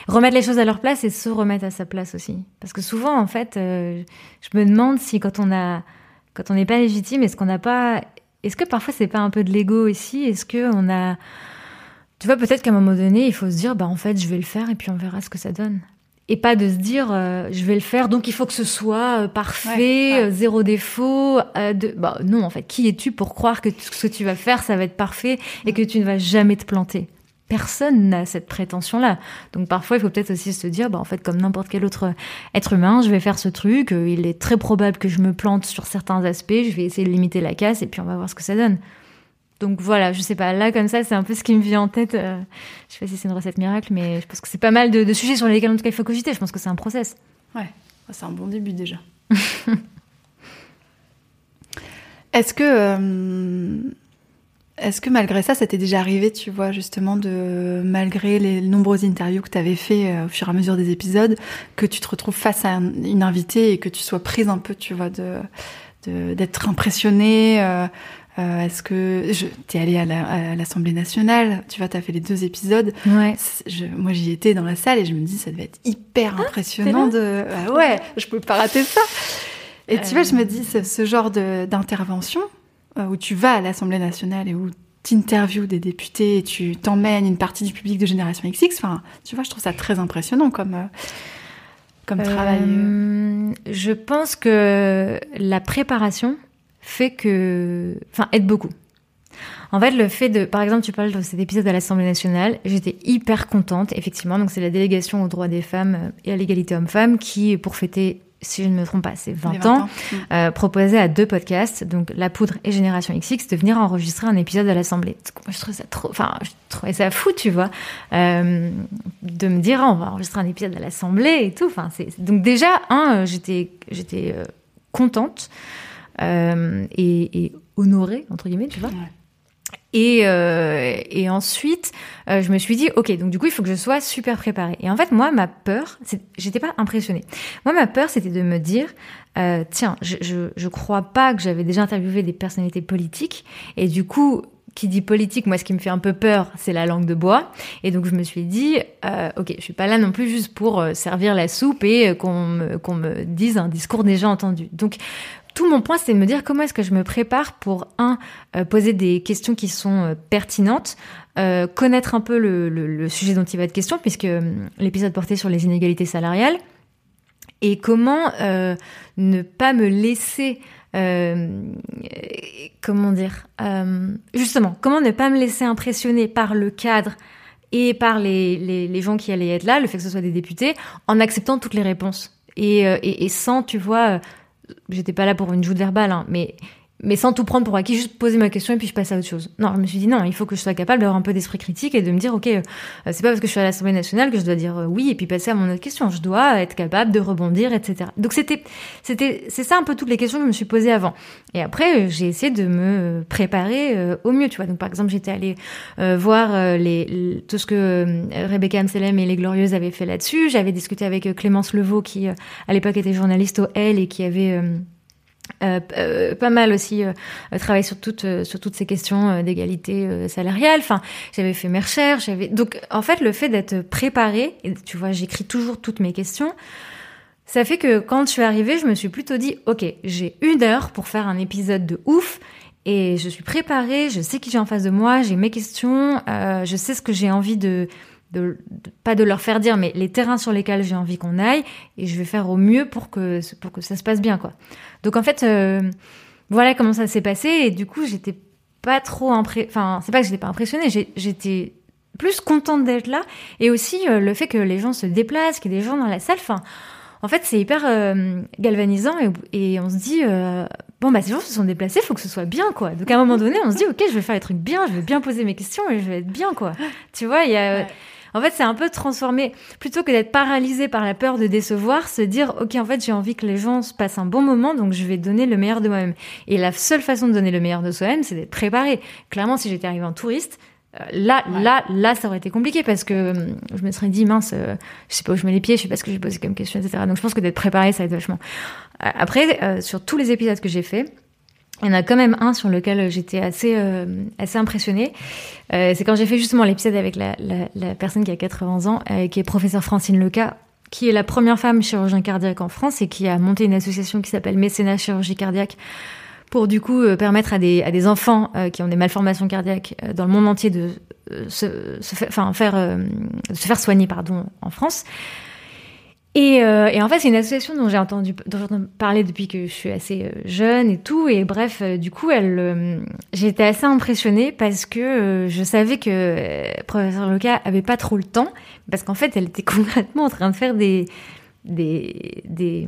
[SPEAKER 2] Remettre les choses à leur place et se remettre à sa place aussi. Parce que souvent, en fait, euh, je me demande si quand on a, quand on n'est pas légitime, est-ce qu'on n'a pas, est-ce que parfois c'est pas un peu de l'ego ici Est-ce que on a, tu vois, peut-être qu'à un moment donné, il faut se dire, bah en fait, je vais le faire et puis on verra ce que ça donne. Et pas de se dire, euh, je vais le faire, donc il faut que ce soit euh, parfait, ouais, ouais. Zéro défaut. Euh, de... bah, non, en fait, qui es-tu pour croire que ce que tu vas faire, ça va être parfait et que tu ne vas jamais te planter? Personne n'a cette prétention-là. Donc parfois, il faut peut-être aussi se dire, bah, en fait, comme n'importe quel autre être humain, je vais faire ce truc. Euh, il est très probable que je me plante sur certains aspects. Je vais essayer de limiter la casse et puis on va voir ce que ça donne. donc voilà, je sais pas, là comme ça, c'est un peu ce qui me vient en tête. Euh, je sais pas si c'est une recette miracle, mais je pense que c'est pas mal de, sujets sur lesquels en tout cas il faut cogiter. Je pense que c'est un process.
[SPEAKER 1] Ouais, c'est un bon début déjà. Est-ce que, euh, est-ce que malgré ça, ça t'est déjà arrivé, tu vois, justement, de malgré les nombreuses interviews que tu avais fait euh, au fur et à mesure des épisodes, que tu te retrouves face à une invitée et que tu sois prise un peu, tu vois, de d'être impressionnée euh, euh, Est-ce que t'es allée à l'Assemblée nationale Tu vois, t'as fait les deux épisodes.
[SPEAKER 2] Ouais.
[SPEAKER 1] Je, moi, j'y étais dans la salle et je me dis ça devait être hyper ah, impressionnant de. Ah ouais, je peux pas rater ça. Et tu vois, je me dis ce, genre d'intervention où tu vas à l'Assemblée nationale et où tu interviews des députés et tu t'emmènes une partie du public de Génération XX. Enfin, tu vois, je trouve ça très impressionnant comme. Euh, comme travail.
[SPEAKER 2] Je pense que la préparation, fait que, enfin, aide beaucoup. En fait, le fait de, par exemple, tu parles de cet épisode à l'Assemblée nationale, j'étais hyper contente, effectivement. Donc, c'est la délégation aux droits des femmes et à l'égalité homme-femme qui, pour fêter, si je ne me trompe pas, c'est 20, ans, mm. euh, proposait à deux podcasts, donc La Poudre et Génération XX, de venir enregistrer un épisode à l'Assemblée. Moi, je trouvais ça trop, enfin, je trouvais ça fou, tu vois, euh, de me dire, ah, on va enregistrer un épisode à l'Assemblée et tout. Enfin, c'est, donc déjà, un, j'étais, j'étais euh, contente. Euh, et, honoré entre guillemets, tu vois. Et, euh, et ensuite, euh, je me suis dit, ok, donc du coup, il faut que je sois super préparée. Et en fait, moi, ma peur, j'étais pas impressionnée. Moi, ma peur, c'était de me dire, euh, tiens, je, je, je crois pas que j'avais déjà interviewé des personnalités politiques, et du coup, qui dit politique, moi, ce qui me fait un peu peur, c'est la langue de bois. Et donc, je me suis dit, euh, ok, je suis pas là non plus juste pour servir la soupe et qu'on me, qu'on me dise un discours déjà entendu. Donc, tout mon point, c'est de me dire comment est-ce que je me prépare pour, un, euh, poser des questions qui sont euh, pertinentes, euh, connaître un peu le, sujet dont il va être question, puisque l'épisode portait sur les inégalités salariales, et comment ne pas me laisser... comment dire Justement, comment ne pas me laisser impressionner par le cadre et par les, les, gens qui allaient être là, le fait que ce soit des députés, en acceptant toutes les réponses. Et, et, et sans, tu vois, j'étais pas là pour une joute verbale, hein, mais mais sans tout prendre pour acquis, juste poser ma question et puis je passe à autre chose. Non, je me suis dit non, il faut que je sois capable d'avoir un peu d'esprit critique et de me dire ok, euh, c'est pas parce que je suis à l'Assemblée nationale que je dois dire euh, oui et puis passer à mon autre question. Je dois être capable de rebondir, etc. Donc c'était, c'était, c'est ça un peu toutes les questions que je me suis posées avant. Et après, euh, j'ai essayé de me préparer au mieux, tu vois. Donc par exemple, j'étais allée voir les, tout ce que Rebecca Amselem et les Glorieuses avaient fait là-dessus. J'avais discuté avec Clémence Levaux qui à l'époque était journaliste au L et qui avait euh, euh, pas mal aussi euh, travaillé sur toutes euh, sur toutes ces questions d'égalité salariale. Enfin, j'avais fait mes recherches. J'avais donc en fait le fait d'être préparé. Et tu vois, j'écris toujours toutes mes questions. Ça fait que quand je suis arrivée, je me suis plutôt dit, ok, j'ai une heure pour faire un épisode de ouf. Et je suis préparée, je sais qui j'ai en face de moi, j'ai mes questions, je sais ce que j'ai envie de, de, pas de leur faire dire, mais les terrains sur lesquels j'ai envie qu'on aille, et je vais faire au mieux pour que pour que ça se passe bien, quoi. Donc en fait, euh, voilà comment ça s'est passé, et du coup j'étais pas trop impré... enfin c'est pas que j'étais pas impressionnée, j'étais plus contente d'être là, et aussi euh, le fait que les gens se déplacent, qu'il y ait des gens dans la salle, enfin en fait c'est hyper euh, galvanisant et, on se dit bon bah ces gens se sont déplacés, faut que ce soit bien quoi. Donc à un moment donné on se dit ok je vais faire les trucs bien, je vais bien poser mes questions et je vais être bien quoi. Tu vois il y a en fait, c'est un peu transformé. Plutôt que d'être paralysé par la peur de décevoir, se dire, OK, en fait, j'ai envie que les gens se passent un bon moment, donc je vais donner le meilleur de moi-même. Et la seule façon de donner le meilleur de soi-même, c'est d'être préparé. Clairement, si j'étais arrivé en touriste, euh, là, là, là, ça aurait été compliqué parce que hum, je me serais dit, mince, euh, je sais pas où je mets les pieds, je sais pas ce que j'ai posé comme question, etc. Donc je pense que d'être préparé, ça aide vachement. Euh, après, sur tous les épisodes que j'ai faits, il y en a quand même un sur lequel j'étais assez euh, assez impressionnée. Euh, c'est quand j'ai fait justement l'épisode avec la, la, la, personne qui a 80 ans, euh, qui est professeur Francine Leca, qui est la première femme chirurgien cardiaque en France et qui a monté une association qui s'appelle Mécénat Chirurgie Cardiaque pour du coup euh, permettre à des, à des enfants euh, qui ont des malformations cardiaques dans le monde entier de se, se, faire, enfin, faire, se faire soigner pardon, en France. Et, euh, et, en fait, c'est une association dont j'ai entendu, dont j'entends parler depuis que je suis assez euh, jeune et tout. Et bref, euh, du coup, elle, euh, assez impressionnée parce que je savais que professeur Loca avait pas trop le temps, parce qu'en fait, elle était concrètement en train de faire des des, des,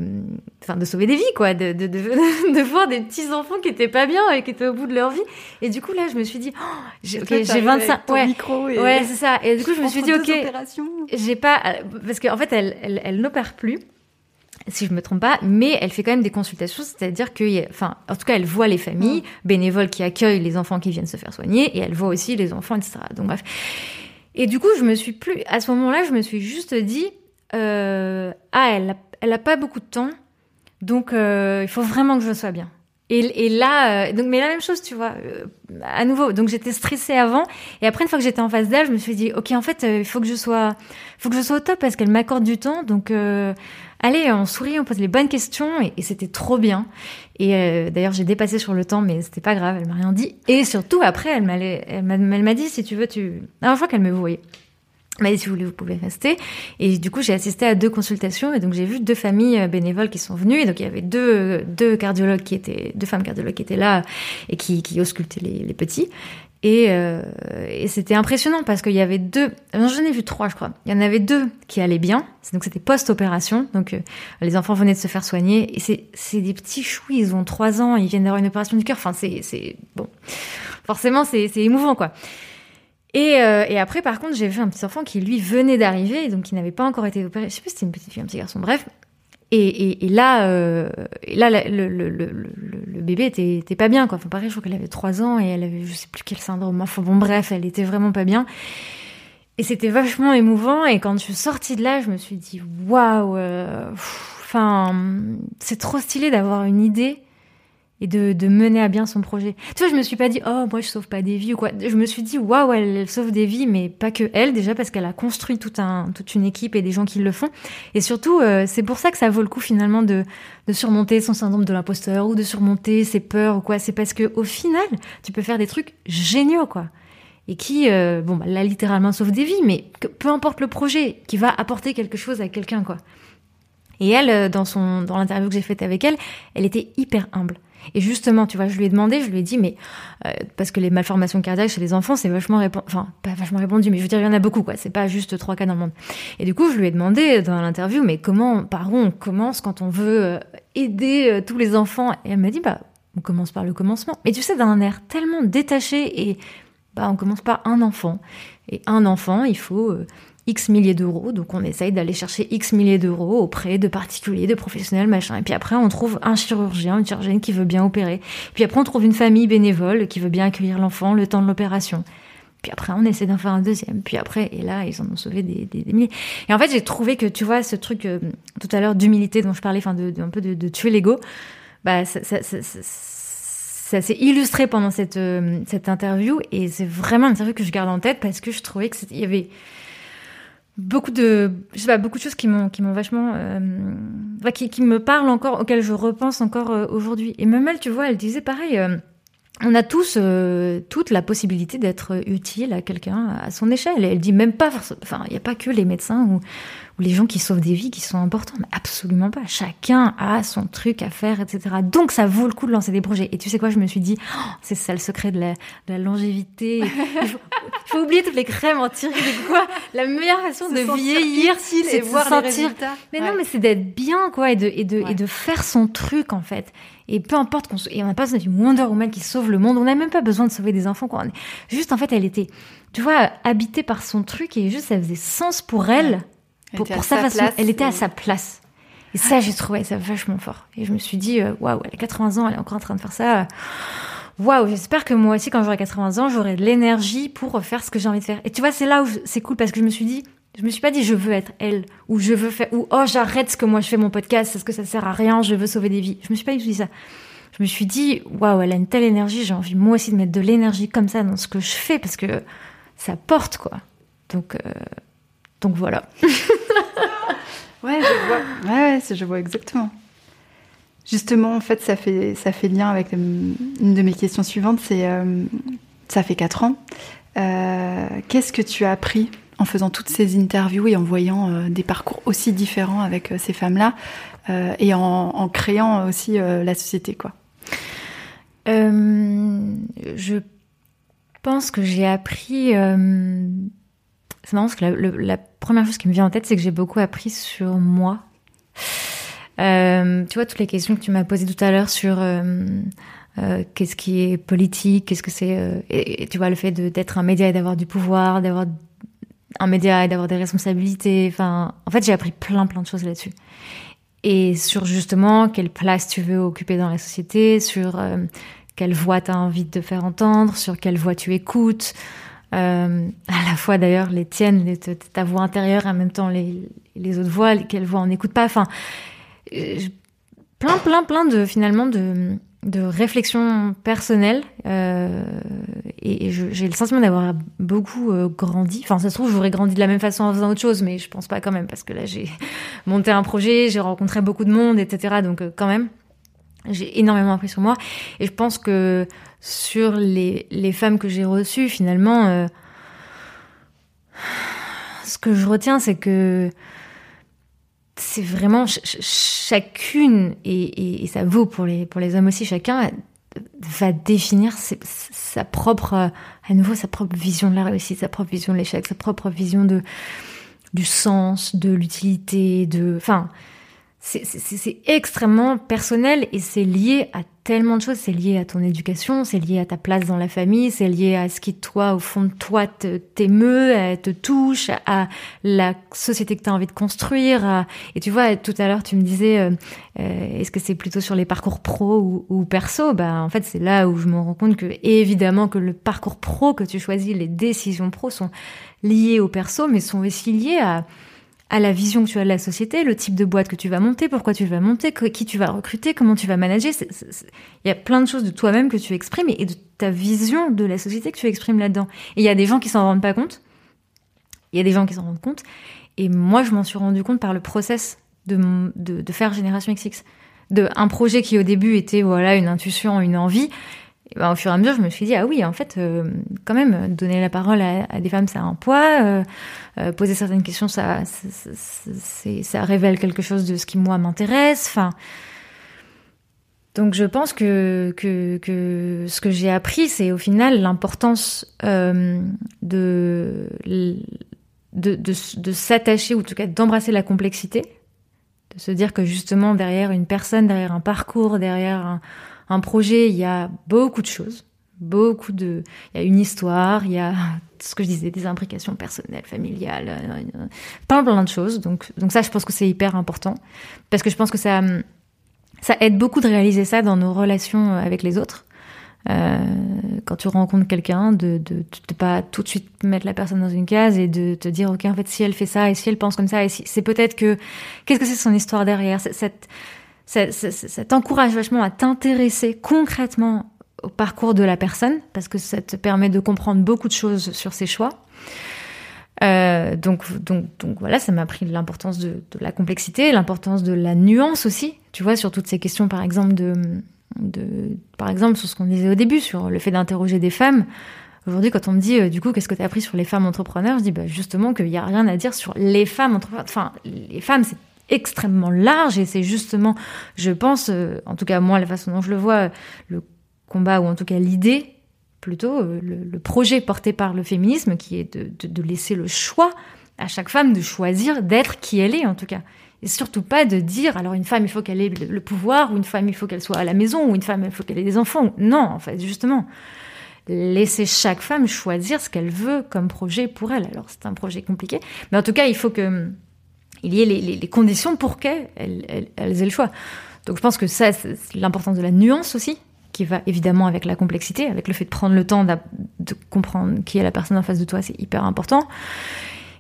[SPEAKER 2] enfin, de sauver des vies, quoi, de, de, de, de voir des petits enfants qui étaient pas bien et qui étaient au bout de leur vie. Et du coup, là, je me suis dit, oh, j'ai, j'ai 25, ouais, ouais, c'est ça. Et du coup, je me suis dit, ok, j'ai pas, parce qu'en fait, elle, elle, elle n'opère plus si je me trompe pas, mais elle fait quand même des consultations, c'est-à-dire que, enfin, en tout cas, elle voit les familles bénévoles qui accueillent les enfants qui viennent se faire soigner, et elle voit aussi les enfants, etc. Donc bref. Et du coup, je me suis plus, à ce moment-là, je me suis juste dit, euh, ah, elle a, elle a pas beaucoup de temps, donc euh, il faut vraiment que je sois bien. Et, là, euh, donc, mais la même chose, tu vois, à nouveau. Donc j'étais stressée avant, et après une fois que j'étais en phase d'âge, je me suis dit, ok, en fait, il faut que je sois, faut que je sois au top parce qu'elle m'accorde du temps, donc allez, on sourit, on pose les bonnes questions, et, c'était trop bien. Et d'ailleurs, j'ai dépassé sur le temps, mais c'était pas grave, elle m'a rien dit. Et surtout après, elle m'a, dit, si tu veux, tu, je crois qu'elle me voyait m'a dit si vous voulez vous pouvez rester. Et du coup j'ai assisté à deux consultations et donc j'ai vu deux familles euh, bénévoles qui sont venues. Et donc il y avait deux deux cardiologues qui étaient deux femmes cardiologues qui étaient là et qui qui auscultaient les, les petits. Et, euh, et c'était impressionnant parce qu'il y avait deux j'en ai vu trois je crois. Il y en avait deux qui allaient bien. Donc c'était post opération donc euh, les enfants venaient de se faire soigner. Et c'est c'est des petits choux ils ont trois ans. Ils viennent d'avoir une opération du cœur. Enfin c'est c'est bon. Forcément c'est c'est émouvant quoi et, euh, et, après, par contre, j'ai vu un petit enfant qui, lui, venait d'arriver, donc qui n'avait pas encore été opéré. Je sais pas si c'était une petite fille, un petit garçon, bref. Et, et, et là, euh, là le, le, le, le, bébé était, était pas bien, quoi. Enfin, pareil, je crois qu'elle avait trois ans et elle avait, je sais plus quel syndrome. Enfin, bon, bref, elle était vraiment pas bien. Et c'était vachement émouvant. Et quand je suis sortie de là, je me suis dit, waouh, euh, enfin, c'est trop stylé d'avoir une idée et de, de, mener à bien son projet. Tu vois, je me suis pas dit, oh, moi, je sauve pas des vies ou quoi. Je me suis dit, waouh, elle, sauve des vies, mais pas que elle, déjà, parce qu'elle a construit tout un, toute une équipe et des gens qui le font. Et surtout, euh, c'est pour ça que ça vaut le coup, finalement, de, de surmonter son syndrome de l'imposteur ou de surmonter ses peurs ou quoi. C'est parce que, au final, tu peux faire des trucs géniaux, quoi. Et qui, euh, bon, bah, là, littéralement, sauve des vies, mais peu importe le projet, qui va apporter quelque chose à quelqu'un, quoi. Et elle, euh, dans son, dans l'interview que j'ai faite avec elle, elle était hyper humble. Et justement, tu vois, je lui ai demandé, je lui ai dit, mais euh, parce que les malformations cardiaques chez les enfants, c'est vachement répandu, enfin pas vachement répandu, mais je veux dire, il y en a beaucoup, quoi. C'est pas juste trois cas dans le monde. Et du coup, je lui ai demandé dans l'interview, mais comment, par où on commence quand on veut euh, aider euh, tous les enfants? Et elle m'a dit, bah, on commence par le commencement. Mais tu sais, d'un air tellement détaché et bah, on commence par un enfant. Et un enfant, il faut X milliers d'euros, donc on essaye d'aller chercher X milliers d'euros auprès de particuliers, de professionnels, machin. Et puis après, on trouve un chirurgien, une chirurgienne qui veut bien opérer. Puis après, on trouve une famille bénévole qui veut bien accueillir l'enfant le temps de l'opération. Puis après, on essaie d'en faire un deuxième. Puis après, et là, ils en ont sauvé des, milliers. Et en fait, j'ai trouvé que, tu vois, ce truc euh, tout à l'heure d'humilité dont je parlais, enfin, un peu de, tuer l'ego, bah, ça, s'est illustré pendant cette, euh, cette interview. Et c'est vraiment une interview que je garde en tête parce que je trouvais que il y avait beaucoup de je beaucoup de choses qui m'ont qui m'ont vachement euh, qui, qui me parlent encore auxquelles je repense encore euh, aujourd'hui. Et même elle tu vois elle disait pareil euh, on a tous toute la possibilité d'être utile à quelqu'un à son échelle. Et elle dit même pas enfin il y a pas que les médecins ou les gens qui sauvent des vies qui sont importants. Mais absolument pas. Chacun a son truc à faire, etc. Donc ça vaut le coup de lancer des projets. Et tu sais quoi, je me suis dit, oh, c'est ça le secret de la, de la longévité. Il faut, oublier toutes les crèmes anti-rides, quoi. La meilleure façon de vieillir, c'est de voir sentir. Mais non, mais c'est d'être bien, quoi, et de, et de, et de faire son truc, en fait. Et peu importe qu'on et on n'a pas besoin d'une Wonder Woman qui sauve le monde. On n'a même pas besoin de sauver des enfants. Quoi. Juste en fait, elle était, tu vois, habitée par son truc et juste ça faisait sens pour elle pour, sa, façon, elle était à sa place. Et ça, j'ai trouvé ça vachement fort. Et je me suis dit, euh, waouh, elle a 80 ans, elle est encore en train de faire ça. Waouh, j'espère que moi aussi, quand j'aurai 80 ans, j'aurai de l'énergie pour faire ce que j'ai envie de faire. Et tu vois, c'est là où c'est cool parce que je me suis dit, je me suis pas dit je veux être elle ou je veux faire ou oh j'arrête ce que moi je fais mon podcast parce que ça sert à rien, je veux sauver des vies. Je me suis pas dit ça. Je me suis dit waouh, elle a une telle énergie, j'ai envie moi aussi de mettre de l'énergie comme ça dans ce que je fais parce que ça porte quoi. Donc euh, donc voilà.
[SPEAKER 1] ouais, je vois. Ouais, ouais, je vois exactement. Justement, en fait, ça fait, lien avec une de mes questions suivantes. C'est, euh, ça fait quatre ans. Euh, qu'est-ce que tu as appris en faisant toutes ces interviews et en voyant euh, des parcours aussi différents avec ces femmes-là et en, en, créant aussi la société, quoi?
[SPEAKER 2] Je pense que j'ai appris c'est parce que la, première chose qui me vient en tête, c'est que j'ai beaucoup appris sur moi Euh, tu vois, toutes les questions que tu m'as posées tout à l'heure sur qu'est-ce qui est politique, qu'est-ce que c'est... Et, tu vois, le fait d'être un média et d'avoir du pouvoir, d'avoir un média et d'avoir des responsabilités. Enfin, en fait, j'ai appris plein, plein de choses là-dessus. Et sur justement quelle place tu veux occuper dans la société, sur quelle voix tu as envie de faire entendre, sur quelle voix tu écoutes, euh, à la fois d'ailleurs les tiennes, ta voix intérieure, en même temps les, les autres voix, quelles voix on n'écoute pas. Enfin, euh, plein, plein, plein de finalement de, de réflexions personnelles. Euh, et, j'ai le sentiment d'avoir beaucoup euh, grandi. Enfin, ça se trouve, j'aurais grandi de la même façon en faisant autre chose, mais je pense pas quand même, parce que là, j'ai monté un projet, j'ai rencontré beaucoup de monde, etc. Donc, quand même, j'ai énormément appris sur moi. Et je pense que sur les, les femmes que j'ai reçues, finalement, euh, ce que je retiens, c'est que c'est vraiment chacune, et, et, ça vaut pour les, pour les hommes aussi, chacun va définir sa propre, à nouveau, sa propre vision de la réussite, sa propre vision de l'échec, sa propre vision de, du sens, de l'utilité, de, c'est extrêmement personnel et c'est lié à tellement de choses. C'est lié à ton éducation, c'est lié à ta place dans la famille, c'est lié à ce qui, toi, au fond de toi, t'émeut, te, touche, à la société que tu as envie de construire. Et tu vois, tout à l'heure, tu me disais, euh, euh, est-ce que c'est plutôt sur les parcours pro ou, ou perso? Bah, En fait, c'est là où je me rends compte que, évidemment, que le parcours pro que tu choisis, les décisions pro sont liées au perso, mais sont aussi liées à à la vision que tu as de la société, le type de boîte que tu vas monter, pourquoi tu vas monter, qui tu vas recruter, comment tu vas manager. Il y a plein de choses de toi-même que tu exprimes et de ta vision de la société que tu exprimes là-dedans. Et il y a des gens qui s'en rendent pas compte. Il y a des gens qui s'en rendent compte. Et moi, je m'en suis rendu compte par le process de, de, faire Génération XX. De un projet qui au début était voilà une intuition, une envie, ben, au fur et à mesure, je me suis dit, ah oui, en fait, euh, quand même, donner la parole à, des femmes, ça a un poids. Euh, euh, poser certaines questions, ça, ça révèle quelque chose de ce qui, moi, m'intéresse. Enfin, donc je pense que, que, que ce que j'ai appris, c'est au final l'importance de, de, de, de s'attacher, ou en tout cas d'embrasser la complexité. De se dire que justement, derrière une personne, derrière un parcours, derrière un un projet, il y a beaucoup de choses, beaucoup de, il y a une histoire, il y a ce que je disais, des implications personnelles, familiales, euh, plein plein de choses. Donc, donc ça, je pense que c'est hyper important parce que je pense que ça, ça aide beaucoup de réaliser ça dans nos relations avec les autres. Euh, quand tu rencontres quelqu'un, de, de, de, pas tout de suite mettre la personne dans une case et de te dire ok en fait si elle fait ça et si elle pense comme ça et si c'est peut-être que qu'est-ce que c'est son histoire derrière? Cette ça, t'encourage vachement à t'intéresser concrètement au parcours de la personne, parce que ça te permet de comprendre beaucoup de choses sur ses choix. Euh, donc, voilà, ça m'a appris l'importance de, la complexité, l'importance de la nuance aussi. Tu vois, sur toutes ces questions, par exemple, sur ce qu'on disait au début, sur le fait d'interroger des femmes. Aujourd'hui, quand on me dit, euh, du coup, qu'est-ce que tu as appris sur les femmes entrepreneurs, je dis bah, justement qu'il n'y a rien à dire sur les femmes entrepreneurs. Enfin, les femmes, c'est extrêmement large et c'est justement, je pense, euh, en tout cas moi la façon dont je le vois, le combat ou en tout cas l'idée plutôt euh, le, projet porté par le féminisme qui est de, de, laisser le choix à chaque femme de choisir d'être qui elle est en tout cas. Et surtout pas de dire alors une femme il faut qu'elle ait le pouvoir ou une femme il faut qu'elle soit à la maison ou une femme il faut qu'elle ait des enfants. Non, en fait, justement. Laisser chaque femme choisir ce qu'elle veut comme projet pour elle. Alors c'est un projet compliqué, mais en tout cas il faut que il y ait les, conditions pour qu'elles elles, aient le choix. Donc je pense que ça, c'est l'importance de la nuance aussi, qui va évidemment avec la complexité, avec le fait de prendre le temps de comprendre qui est la personne en face de toi, c'est hyper important.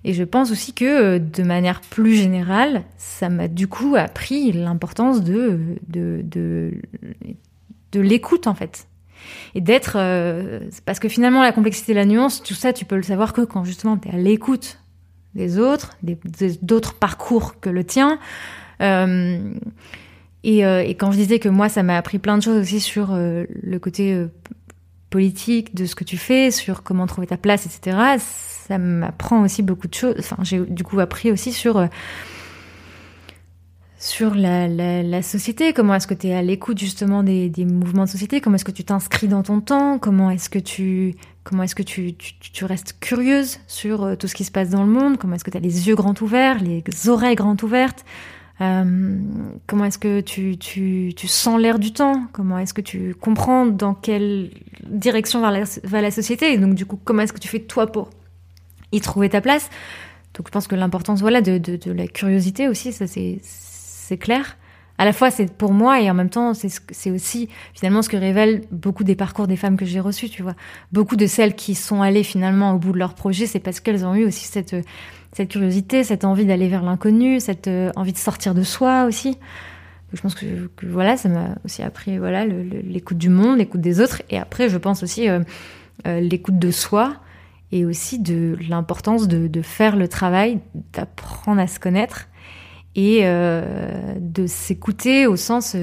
[SPEAKER 2] Et je pense aussi que de manière plus générale, ça m'a du coup appris l'importance de, de, de, de l'écoute en fait. Et d'être... Euh, parce que finalement la complexité, la nuance, tout ça, tu peux le savoir que quand justement tu es à l'écoute des autres, d'autres parcours que le tien. Euh, et, euh, et, quand je disais que moi, ça m'a appris plein de choses aussi sur euh, le côté euh, politique de ce que tu fais, sur comment trouver ta place, etc., ça m'apprend aussi beaucoup de choses. Enfin, j'ai du coup appris aussi sur sur la, société, comment est-ce que tu es à l'écoute justement des, mouvements de société, comment est-ce que tu t'inscris dans ton temps, comment est-ce que tu comment est-ce que tu, tu, restes curieuse sur euh, tout ce qui se passe dans le monde, comment est-ce que tu as les yeux grands ouverts, les oreilles grandes ouvertes, euh, comment est-ce que tu, tu, sens l'air du temps? Comment est-ce que tu comprends dans quelle direction va la, va la société? Et donc, du coup, comment est-ce que tu fais toi pour y trouver ta place? Donc, je pense que l'importance voilà, de, de, de, la curiosité aussi, ça c'est clair. À la fois, c'est pour moi et en même temps, c'est aussi finalement ce que révèlent beaucoup des parcours des femmes que j'ai reçues, tu vois. Beaucoup de celles qui sont allées finalement au bout de leur projet, c'est parce qu'elles ont eu aussi cette curiosité, cette envie d'aller vers l'inconnu, cette euh, envie de sortir de soi aussi. Je pense que, voilà, ça m'a aussi appris voilà l'écoute du monde, l'écoute des autres, et après je pense aussi euh, euh, l'écoute de soi et aussi de l'importance de, faire le travail, d'apprendre à se connaître et de s'écouter au sens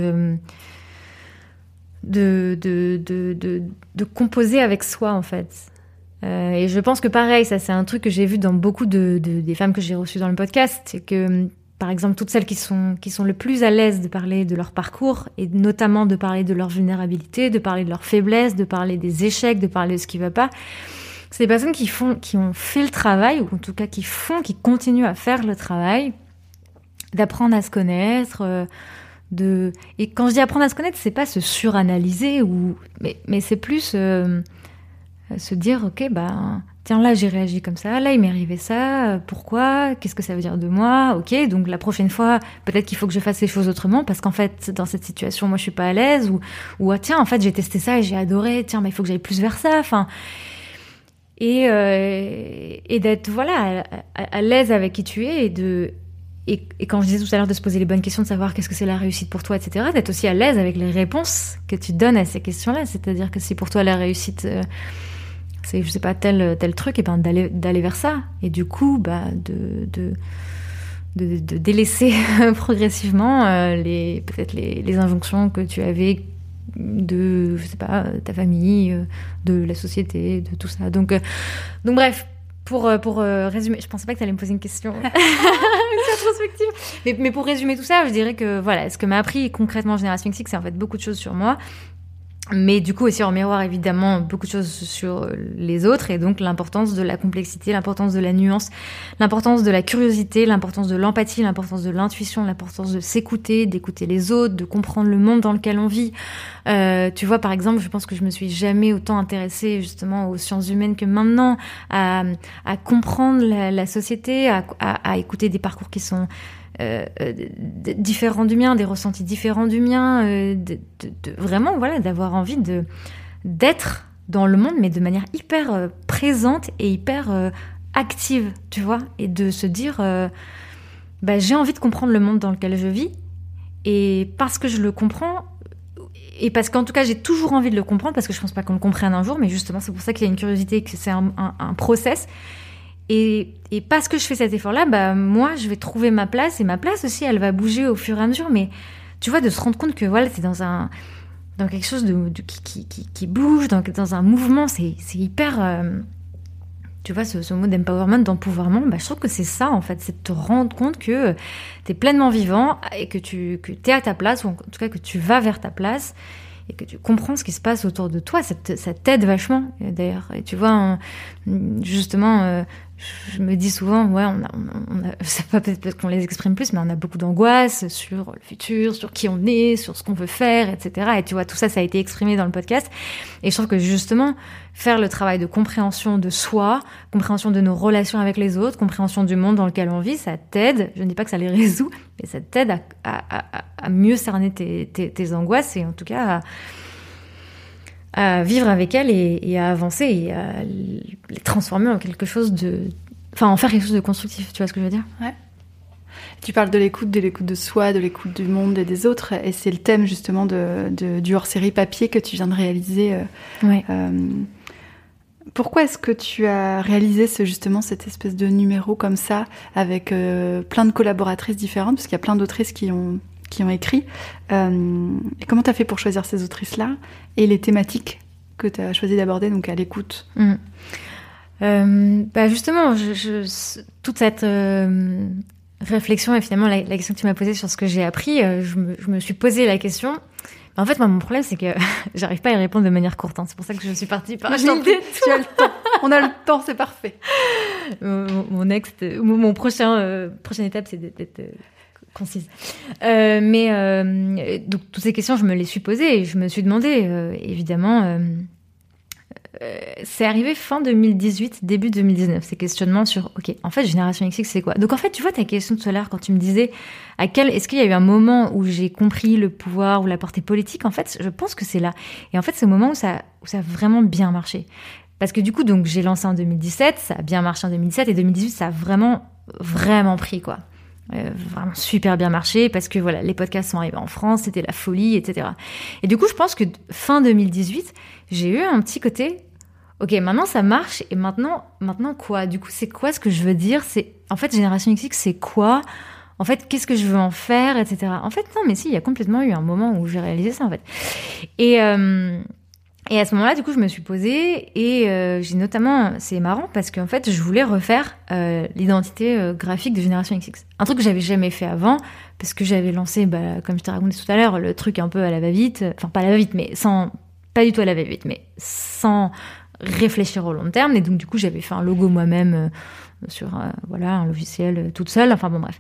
[SPEAKER 2] de, de, de, de, composer avec soi en fait. Euh, et je pense que pareil, ça c'est un truc que j'ai vu dans beaucoup de, de, des femmes que j'ai reçues dans le podcast, c'est que par exemple toutes celles qui sont qui sont le plus à l'aise de parler de leur parcours et notamment de parler de leur vulnérabilité, de parler de leur faiblesse, de parler des échecs, de parler de ce qui va pas, c'est des personnes qui font qui ont fait le travail ou en tout cas qui font, qui continuent à faire le travail d'apprendre à se connaître. Euh, de et quand je dis apprendre à se connaître, c'est pas se suranalyser ou mais mais c'est plus euh, se dire, ok, bah, tiens, là j'ai réagi comme ça, là il m'est arrivé ça, pourquoi, qu'est-ce que ça veut dire de moi, ok, donc la prochaine fois, peut-être qu'il faut que je fasse les choses autrement, parce qu'en fait, dans cette situation, moi je suis pas à l'aise, ou, ou ah, tiens, en fait j'ai testé ça et j'ai adoré, tiens, mais il faut que j'aille plus vers ça, enfin. Et, euh, et d'être voilà à, l'aise avec qui tu es et de et, quand je disais tout à l'heure de se poser les bonnes questions, de savoir qu'est-ce que c'est la réussite pour toi, etc., d'être aussi à l'aise avec les réponses que tu donnes à ces questions-là. C'est-à-dire que si pour toi la réussite, euh, c'est je sais pas tel tel truc et ben d'aller d'aller vers ça et du coup bah de de de, délaisser progressivement euh, les peut-être les, les, injonctions que tu avais de je sais pas ta famille euh, de la société de tout ça donc donc bref pour, pour résumer, je pensais pas que tu allais me poser une question. Mais, mais pour résumer tout ça, je dirais que voilà, ce que m'a appris concrètement Génération X, c'est en fait beaucoup de choses sur moi mais du coup aussi en miroir évidemment beaucoup de choses sur les autres et donc l'importance de la complexité, l'importance de la nuance, l'importance de la curiosité, l'importance de l'empathie, l'importance de l'intuition, l'importance de s'écouter, d'écouter les autres, de comprendre le monde dans lequel on vit. Euh, tu vois par exemple, je pense que je me suis jamais autant intéressée justement aux sciences humaines que maintenant, à, comprendre la, société, à écouter des parcours qui sont euh, euh différents du mien, des ressentis différents du mien, euh, de, vraiment voilà d'avoir envie de d'être dans le monde, mais de manière hyper présente et hyper active, tu vois, et de se dire bah, j'ai envie de comprendre le monde dans lequel je vis, et parce que je le comprends, et parce qu'en tout cas j'ai toujours envie de le comprendre, parce que je pense pas qu'on le comprenne un jour, mais justement c'est pour ça qu'il y a une curiosité, que c'est un, un, un process. Et, parce que je fais cet effort-là, bah, moi, je vais trouver ma place et ma place aussi, elle va bouger au fur et à mesure. Mais tu vois, de se rendre compte que voilà, c'est dans dans quelque chose qui, qui, qui, bouge, dans, dans un mouvement, c'est hyper. Euh, tu vois, ce, ce mot d'empowerment, d'empouvoirment, bah, je trouve que c'est ça, en fait, c'est de te rendre compte que tu es pleinement vivant et que tu que es à ta place, ou en tout cas que tu vas vers ta place et que tu comprends ce qui se passe autour de toi, ça t'aide vachement d'ailleurs. Et tu vois, justement, euh, je me dis souvent, ouais, on a, on a pas peut-être qu'on les exprime plus, mais on a beaucoup d'angoisse sur le futur, sur qui on est, sur ce qu'on veut faire, etc. Et tu vois, tout ça, ça a été exprimé dans le podcast. Et je trouve que justement, faire le travail de compréhension de soi, compréhension de nos relations avec les autres, compréhension du monde dans lequel on vit, ça t'aide. Je ne dis pas que ça les résout, mais ça t'aide à, mieux cerner tes, tes, tes, angoisses et en tout cas à, vivre avec elles et, et, à avancer et à les transformer en quelque chose de, enfin, en faire quelque chose de constructif. Tu vois ce que je veux dire?
[SPEAKER 1] Ouais. Tu parles de l'écoute, de l'écoute de soi, de l'écoute du monde et des autres, et c'est le thème justement de, de du hors-série papier que tu viens de réaliser. Euh,
[SPEAKER 2] ouais.
[SPEAKER 1] euh, pourquoi est-ce que tu as réalisé ce, justement cette espèce de numéro comme ça avec euh, plein de collaboratrices différentes? Parce qu'il y a plein d'autrices qui ont qui ont écrit euh, et comment tu as fait pour choisir ces autrices là et les thématiques que tu as choisi d'aborder donc à l'écoute
[SPEAKER 2] mmh. euh, bah justement je, je, toute cette euh, réflexion et finalement la, la, question que tu m'as posée sur ce que j'ai appris je me, je me suis posé la question en fait, moi, mon problème, c'est que j'arrive pas à y répondre de manière courte. Hein. C'est pour ça que je suis partie par
[SPEAKER 1] tu as le temps. On a le temps, c'est parfait.
[SPEAKER 2] Mon, mon, next, mon, mon prochain, euh, prochaine étape, c'est d'être concise. Euh, mais euh, donc toutes ces questions, je me les suis posées et je me suis demandé, euh, évidemment, c'est arrivé fin 2018, début 2019, ces questionnements sur, ok, en fait, Génération XX, c'est quoi? Donc en fait, tu vois ta question à l'heure quand tu me disais, à quel, est-ce qu'il y a eu un moment où j'ai compris le pouvoir ou la portée politique? En fait, je pense que c'est là. Et en fait, c'est au moment où ça, où ça a vraiment bien marché. Parce que du coup, donc j'ai lancé en 2017, ça a bien marché en 2017 et 2018, ça a vraiment, vraiment pris quoi. Euh, vraiment super bien marché parce que voilà, les podcasts sont arrivés en France, c'était la folie, etc. Et du coup, je pense que fin 2018, j'ai eu un petit côté. Ok, maintenant ça marche et maintenant, maintenant quoi? Du coup, c'est quoi ce que je veux dire? C'est en fait Génération XX, c'est quoi? En fait, qu'est-ce que je veux en faire, etc. En fait, non, mais si, il y a complètement eu un moment où j'ai réalisé ça en fait. Et euh, et à ce moment-là, du coup, je me suis posée et euh, j'ai notamment, c'est marrant parce qu'en fait, je voulais refaire euh, l'identité euh, graphique de Génération XX. Un truc que j'avais jamais fait avant parce que j'avais lancé, bah, comme je t'ai raconté tout à l'heure, le truc un peu à la va-vite, enfin pas à la va-vite, mais sans, pas du tout à la va-vite, mais sans réfléchir au long terme. Et donc, du coup, j'avais fait un logo moi-même sur euh, voilà un logiciel euh, toute seule. Enfin bon, bref.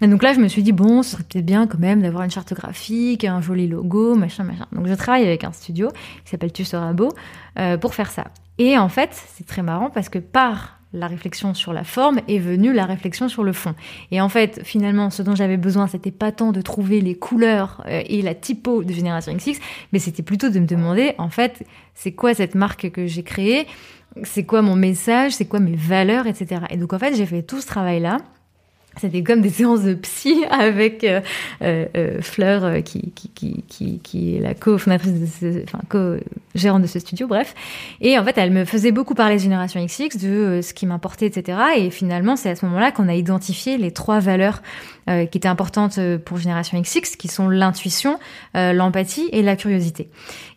[SPEAKER 2] Et donc là, je me suis dit bon, ce serait peut-être bien quand même d'avoir une charte graphique, un joli logo, machin, machin. Donc je travaille avec un studio qui s'appelle Tu seras beau euh, pour faire ça. Et en fait, c'est très marrant parce que par la réflexion sur la forme est venue la réflexion sur le fond. Et en fait, finalement, ce dont j'avais besoin, c'était pas tant de trouver les couleurs euh, et la typo de Génération XX, mais c'était plutôt de me demander, en fait, c'est quoi cette marque que j'ai créée C'est quoi mon message C'est quoi mes valeurs, etc. Et donc, en fait, j'ai fait tout ce travail-là. C'était comme des séances de psy avec euh, euh, euh, Fleur euh, qui, qui, qui, qui, est la co-fondatrice, enfin co-gérante de ce studio, bref. Et en fait, elle me faisait beaucoup parler de Génération XX, de euh, ce qui m'importait, etc. Et finalement, c'est à ce moment-là qu'on a identifié les trois valeurs euh, qui étaient importantes pour Génération XX, qui sont l'intuition, l'empathie et la curiosité.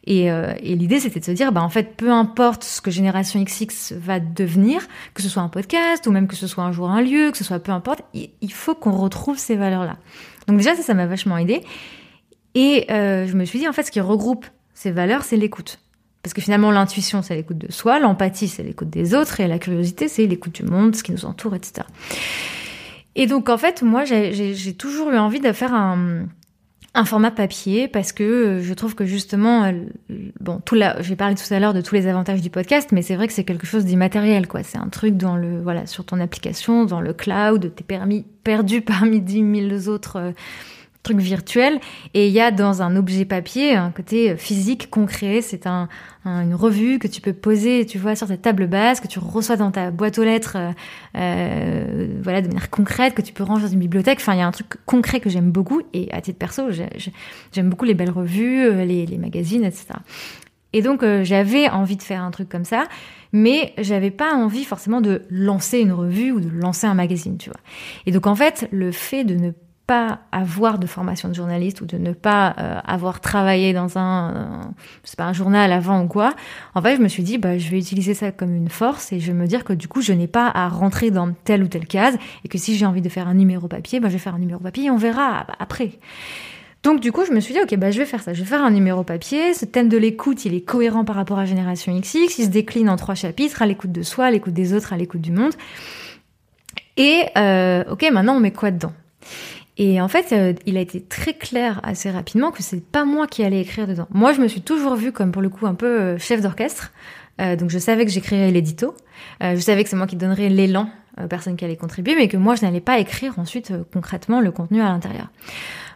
[SPEAKER 2] Et, euh, l'idée, c'était de se dire, bah, en fait, peu importe ce que Génération XX va devenir, que ce soit un podcast ou même que ce soit un jour un lieu, que ce soit peu importe, il faut qu'on retrouve ces valeurs-là. Donc déjà, ça, ça m'a vachement aidé. Et euh, je me suis dit, en fait, ce qui regroupe ces valeurs, c'est l'écoute. Parce que finalement, l'intuition, c'est l'écoute de soi, l'empathie, c'est l'écoute des autres, et la curiosité, c'est l'écoute du monde, ce qui nous entoure, etc. Et donc, en fait, moi, j'ai toujours eu envie de faire un format papier parce que euh, je trouve que justement euh, bon tout là j'ai parlé tout à l'heure de tous les avantages du podcast mais c'est vrai que c'est quelque chose d'immatériel quoi. C'est un truc dans le voilà sur ton application dans le cloud t'es permis perdu parmi dix mille autres euh, truc virtuel. Et il y a dans un objet papier un côté physique concret. C'est un, un, une revue que tu peux poser tu vois sur ta table basse que tu reçois dans ta boîte aux lettres euh, euh, voilà de manière concrète que tu peux ranger dans une bibliothèque. Enfin il y a un truc concret que j'aime beaucoup. Et à titre perso j'aime beaucoup les belles revues euh, les, les magazines etc et donc euh, j'avais envie de faire un truc comme ça mais j'avais pas envie forcément de lancer une revue ou de lancer un magazine tu vois. Et donc en fait le fait de ne avoir de formation de journaliste ou de ne pas euh, avoir travaillé dans un, euh, pas un journal avant ou quoi, en fait, je me suis dit, bah, je vais utiliser ça comme une force et je vais me dire que du coup, je n'ai pas à rentrer dans telle ou telle case et que si j'ai envie de faire un numéro papier, bah, je vais faire un numéro papier et on verra après. Donc du coup, je me suis dit, ok, bah, je vais faire ça. Je vais faire un numéro papier. Ce thème de l'écoute, il est cohérent par rapport à Génération XX. Il se décline en trois chapitres, à l'écoute de soi, à l'écoute des autres, à l'écoute du monde. Et euh, ok, maintenant on met quoi dedans? Et en fait, euh, il a été très clair assez rapidement que c'est pas moi qui allais écrire dedans. Moi, je me suis toujours vue comme pour le coup un peu euh, chef d'orchestre. Euh, donc je savais que j'écrirais l'édito. Euh, je savais que c'est moi qui donnerais l'élan aux personnes qui allaient contribuer, mais que moi, je n'allais pas écrire ensuite euh, concrètement le contenu à l'intérieur.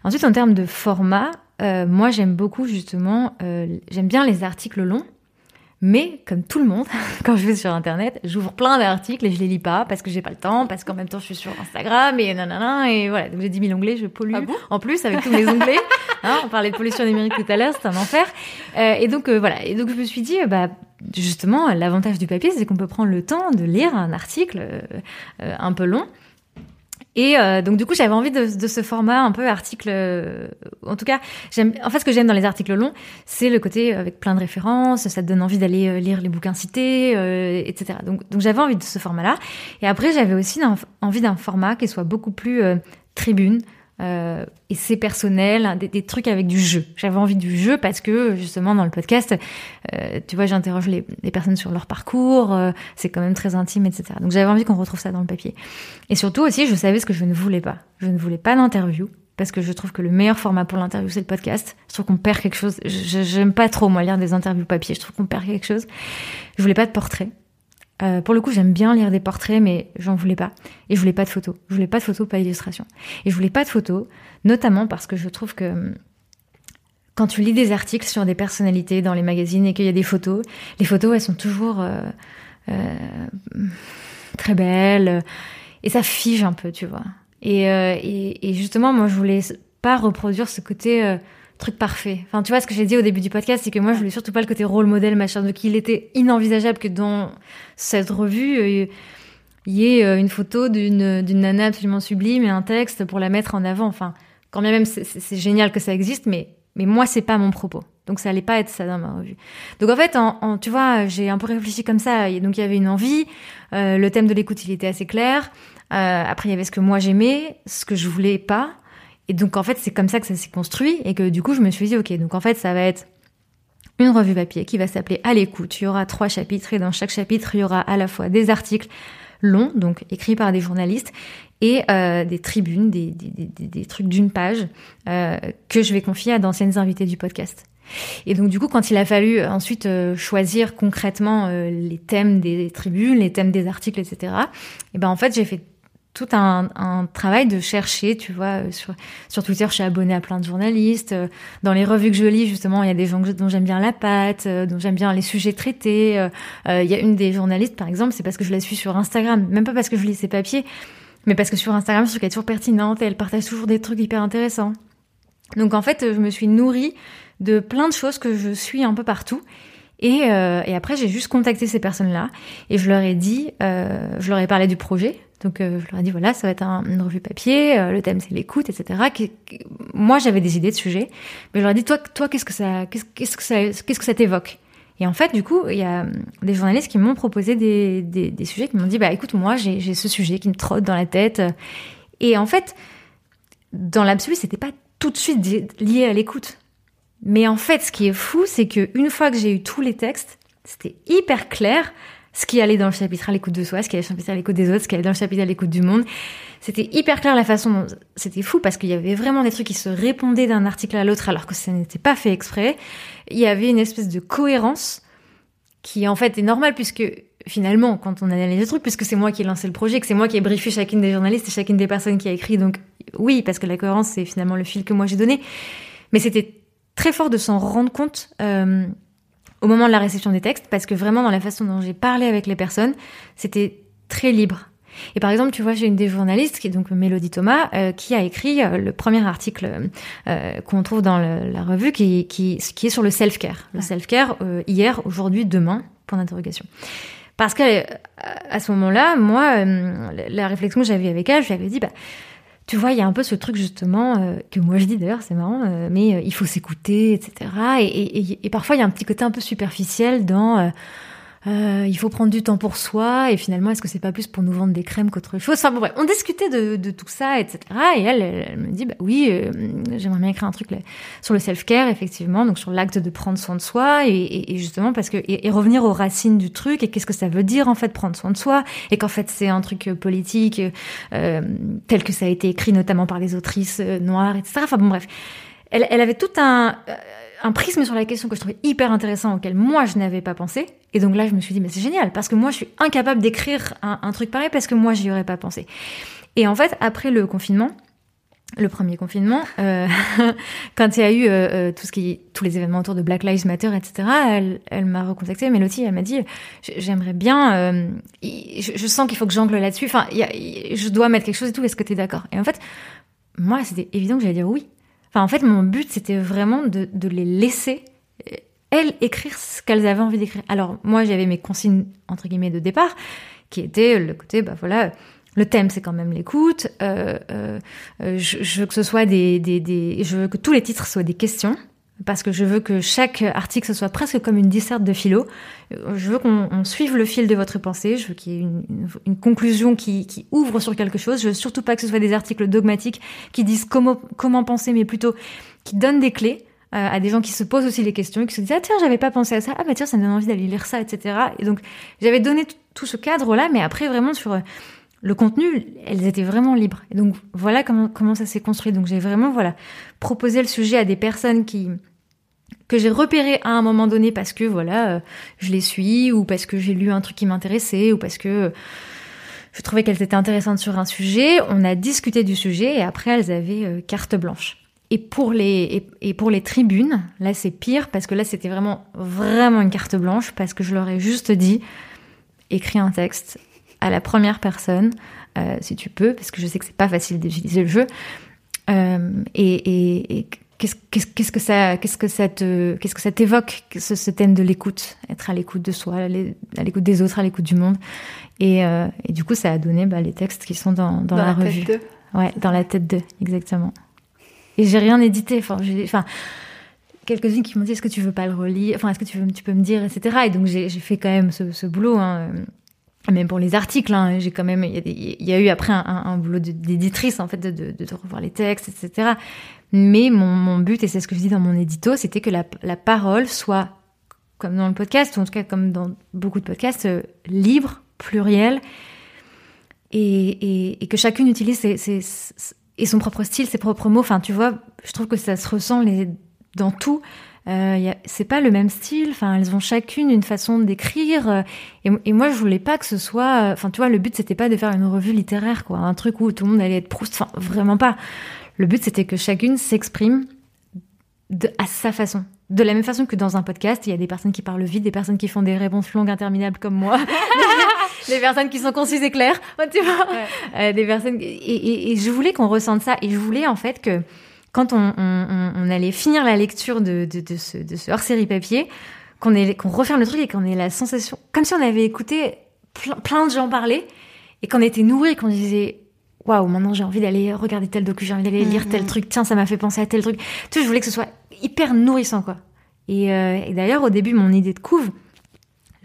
[SPEAKER 2] Ensuite, en termes de format, moi, j'aime beaucoup justement, j'aime bien les articles longs. Mais comme tout le monde, quand je vais sur internet, j'ouvre plein d'articles et je les lis pas parce que j'ai pas le temps, parce qu'en même temps je suis sur Instagram et nanana et voilà. Donc j'ai 10 000 onglets, je pollue.
[SPEAKER 1] Ah bon?
[SPEAKER 2] en plus avec tous mes onglets, hein, on parlait de pollution numérique tout à l'heure, c'est un enfer. Euh, et donc euh, voilà. Et donc je me suis dit, bah justement, l'avantage du papier, c'est qu'on peut prendre le temps de lire un article euh, euh un peu long. Et euh, donc du coup, j'avais envie de, de, ce format un peu article. Euh, en tout cas, j'aime. En fait, ce que j'aime dans les articles longs, c'est le côté avec plein de références. Ça te donne envie d'aller euh, lire les bouquins cités, euh, etc. Donc, donc j'avais envie de ce format-là. Et après, j'avais aussi envie d'un format qui soit beaucoup plus euh, tribune, euh, et c'est personnel, hein, des, trucs avec du jeu. J'avais envie du jeu parce que justement dans le podcast, euh, tu vois, j'interroge les, personnes sur leur parcours, euh, c'est quand même très intime, etc. Donc j'avais envie qu'on retrouve ça dans le papier. Et surtout aussi, je savais ce que je ne voulais pas. Je ne voulais pas d'interview parce que je trouve que le meilleur format pour l'interview c'est le podcast. Je trouve qu'on perd quelque chose. J'aime pas trop moi lire des interviews papier. Je trouve qu'on perd quelque chose. Je voulais pas de portrait. Euh, pour le coup, j'aime bien lire des portraits, mais j'en voulais pas. Et je voulais pas de photos. Je voulais pas de photos, pas d'illustrations. Et je voulais pas de photos, notamment parce que je trouve que hum, quand tu lis des articles sur des personnalités dans les magazines et qu'il y a des photos, les photos, elles sont toujours euh, euh, très belles. Et ça fige un peu, tu vois. Et, et, et justement, moi, je voulais pas reproduire ce côté truc parfait. Enfin, tu vois, ce que j'ai dit au début du podcast, c'est que moi, je voulais surtout pas le côté rôle modèle, machin. Donc, il était inenvisageable que dans cette revue, euh, il y ait euh, une photo d'une, nana absolument sublime et un texte pour la mettre en avant. Enfin, quand bien même, c'est, génial que ça existe, mais, mais moi, c'est pas mon propos. Donc, ça allait pas être ça dans ma revue. Donc, en fait, tu vois, j'ai un peu réfléchi comme ça. Donc, il y avait une envie. Euh, le thème de l'écoute, il était assez clair. après, il y avait ce que moi j'aimais, ce que je voulais pas. Et donc en fait, c'est comme ça que ça s'est construit et que du coup, je me suis dit, ok, donc en fait, ça va être une revue papier qui va s'appeler À l'écoute. Il y aura trois chapitres et dans chaque chapitre, il y aura à la fois des articles longs, donc écrits par des journalistes, et euh, des tribunes, des, des, des, trucs d'une page euh, que je vais confier à d'anciennes invitées du podcast. Et donc du coup, quand il a fallu ensuite euh, choisir concrètement euh, les thèmes des tribunes, les thèmes des articles, etc., et ben en fait, j'ai fait tout un, un, travail de chercher, tu vois, euh, sur, sur Twitter, je suis abonnée à plein de journalistes. Euh, dans les revues que je lis, justement, il y a des gens dont j'aime bien la patte, euh, dont j'aime bien les sujets traités. Il y a une des journalistes, par exemple, c'est parce que je la suis sur Instagram, même pas parce que je lis ses papiers, mais parce que sur Instagram, je trouve qu'elle est toujours pertinente et elle partage toujours des trucs hyper intéressants. Donc en fait, je me suis nourrie de plein de choses que je suis un peu partout. Et, et après, j'ai juste contacté ces personnes-là et je leur ai dit, je leur ai parlé du projet, donc euh, je leur ai dit voilà, ça va être une revue papier, euh, le thème c'est l'écoute, etc. moi j'avais des idées de sujets, mais je leur ai dit toi, toi qu'est-ce que ça, qu'est-ce que ça, qu'est-ce que ça t'évoque? Et en fait du coup il y a des journalistes qui m'ont proposé des, des, des, sujets, qui m'ont dit bah écoute moi j'ai ce sujet qui me trotte dans la tête. Et en fait dans l'absolu c'était pas tout de suite lié à l'écoute. Mais en fait ce qui est fou c'est que une fois que j'ai eu tous les textes, c'était hyper clair ce qui allait dans le chapitre à l'écoute de soi, ce qui allait dans le chapitre à l'écoute des autres, ce qui allait dans le chapitre à l'écoute du monde. C'était hyper clair la façon dont c'était fou parce qu'il y avait vraiment des trucs qui se répondaient d'un article à l'autre alors que ça n'était pas fait exprès. Il y avait une espèce de cohérence qui en fait est normale puisque finalement quand on analyse le truc puisque c'est moi qui ai lancé le projet, que c'est moi qui ai briefé chacune des journalistes et chacune des personnes qui a écrit donc oui parce que la cohérence c'est finalement le fil que moi j'ai donné. Mais c'était très fort de s'en rendre compte. Euh, au moment de la réception des textes, parce que vraiment dans la façon dont j'ai parlé avec les personnes, c'était très libre. Et par exemple, tu vois, j'ai une des journalistes, qui est donc Mélodie Thomas, euh, qui a écrit euh, le premier article euh, qu'on trouve dans la revue, qui, qui, qui est sur le self-care. Le self-care, hier, aujourd'hui, demain, point d'interrogation. Parce qu'à à ce moment-là, moi, la réflexion que j'avais avec elle, je lui avais dit, bah, tu vois, il y a un peu ce truc justement euh, que moi je dis d'ailleurs, c'est marrant, euh, mais euh, il faut s'écouter, etc. Et, et, et, parfois il y a un petit côté un peu superficiel dans euh, il faut prendre du temps pour soi, et finalement, est-ce que c'est pas plus pour nous vendre des crèmes qu'autre chose? Enfin bon, bref, on discutait de, de, tout ça, etc. Et elle, elle, me dit, bah oui, euh, j'aimerais bien écrire un truc sur le self-care, effectivement, donc sur l'acte de prendre soin de soi, et, et, justement parce que et, revenir aux racines du truc, et qu'est-ce que ça veut dire en fait prendre soin de soi, et qu'en fait c'est un truc euh, politique euh, tel que ça a été écrit notamment par les autrices euh, noires, etc. Enfin bon, bref, elle, elle avait tout un un prisme sur la question que je trouvais hyper intéressant auquel moi je n'avais pas pensé. Et donc là, je me suis dit, mais c'est génial, parce que moi, je suis incapable d'écrire un, truc pareil parce que moi, j'y aurais pas pensé. Et en fait, après le confinement, le premier confinement, euh, quand il y a eu euh, euh, tout ce qui, tous les événements autour de Black Lives Matter, etc., elle, m'a recontacté, Mélodie, elle m'a dit, j'aimerais bien, je, sens qu'il faut que j'angle là-dessus, enfin, je dois mettre quelque chose et tout, est-ce que tu es d'accord? Et en fait, moi, c'était évident que j'allais dire oui en fait, mon but, c'était vraiment de, les laisser, euh, elles, écrire ce qu'elles avaient envie d'écrire. Alors, moi, j'avais mes consignes, entre guillemets, de départ, qui étaient le côté, bah voilà, le thème, c'est quand même l'écoute. Euh, euh, que ce soit des, je veux que tous les titres soient des questions. Parce que je veux que chaque article ce soit presque comme une disserte de philo. Je veux qu'on suive le fil de votre pensée. Je veux qu'il y ait une, une, conclusion qui, qui, ouvre sur quelque chose. Je veux surtout pas que ce soit des articles dogmatiques qui disent comment, comment penser, mais plutôt qui donnent des clés euh, à des gens qui se posent aussi les questions et qui se disent ah tiens j'avais pas pensé à ça ah bah tiens ça me donne envie d'aller lire ça etc. Et donc j'avais donné tout ce cadre là, mais après vraiment sur euh, le contenu, elles étaient vraiment libres. Et donc voilà comment, comment ça s'est construit. Donc j'ai vraiment voilà proposé le sujet à des personnes qui que j'ai repéré à un moment donné parce que voilà euh, je les suis ou parce que j'ai lu un truc qui m'intéressait ou parce que euh, je trouvais qu'elles étaient intéressantes sur un sujet. On a discuté du sujet et après elles avaient euh, carte blanche. Et pour les et, pour les tribunes, là c'est pire parce que là c'était vraiment vraiment une carte blanche parce que je leur ai juste dit écris un texte à la première personne si tu peux parce que je sais que c'est pas facile d'utiliser le jeu et, et Qu'est-ce que ça, qu'est-ce que ça te, qu'est-ce que ça t'évoque ce, thème de l'écoute, être à l'écoute de soi, à l'écoute des autres, à l'écoute du monde, et, euh, et, du coup ça a donné bah, les textes qui sont dans, dans, la, revue.
[SPEAKER 1] Tête
[SPEAKER 2] ouais, dans la tête 2, exactement. Et j'ai rien édité, enfin, enfin quelques-unes qui m'ont dit est-ce que tu veux pas le relire, enfin est-ce que tu veux, tu peux me dire, etc. Et donc j'ai fait quand même ce, ce boulot. Hein même pour les articles, hein, j'ai quand même, il y, a eu après un, un boulot d'éditrice en fait, de, revoir les textes, etc. Mais mon, but, et c'est ce que je dis dans mon édito, c'était que la, parole soit, comme dans le podcast, ou en tout cas comme dans beaucoup de podcasts, euh, libre, pluriel, et, que chacune utilise et son propre style, ses propres mots. Enfin, tu vois, je trouve que ça se ressent dans tout. Euh, c'est pas le même style. Enfin, elles ont chacune une façon d'écrire. Euh, et, et, moi, je voulais pas que ce soit. Enfin, tu vois, le but c'était pas de faire une revue littéraire, quoi, un truc où tout le monde allait être Proust. Enfin, vraiment pas. Le but c'était que chacune s'exprime à sa façon. De la même façon que dans un podcast, il y a des personnes qui parlent vite, des personnes qui font des réponses longues, interminables comme moi, des personnes qui sont concises et claires, tu vois, euh, des personnes. Et, et, et je voulais qu'on ressente ça, et je voulais en fait que quand on, on, on, allait finir la lecture de, de, de ce, de ce hors-série papier, qu'on qu'on referme le truc et qu'on ait la sensation, comme si on avait écouté plein, plein de gens parler et qu'on était nourri, qu'on disait waouh, maintenant j'ai envie d'aller regarder tel docu, j'ai envie d'aller lire tel mm-hmm. truc, tiens, ça m'a fait penser à tel truc. Tu sais, je voulais que ce soit hyper nourrissant, quoi. Et, euh, et d'ailleurs, au début, mon idée de couve,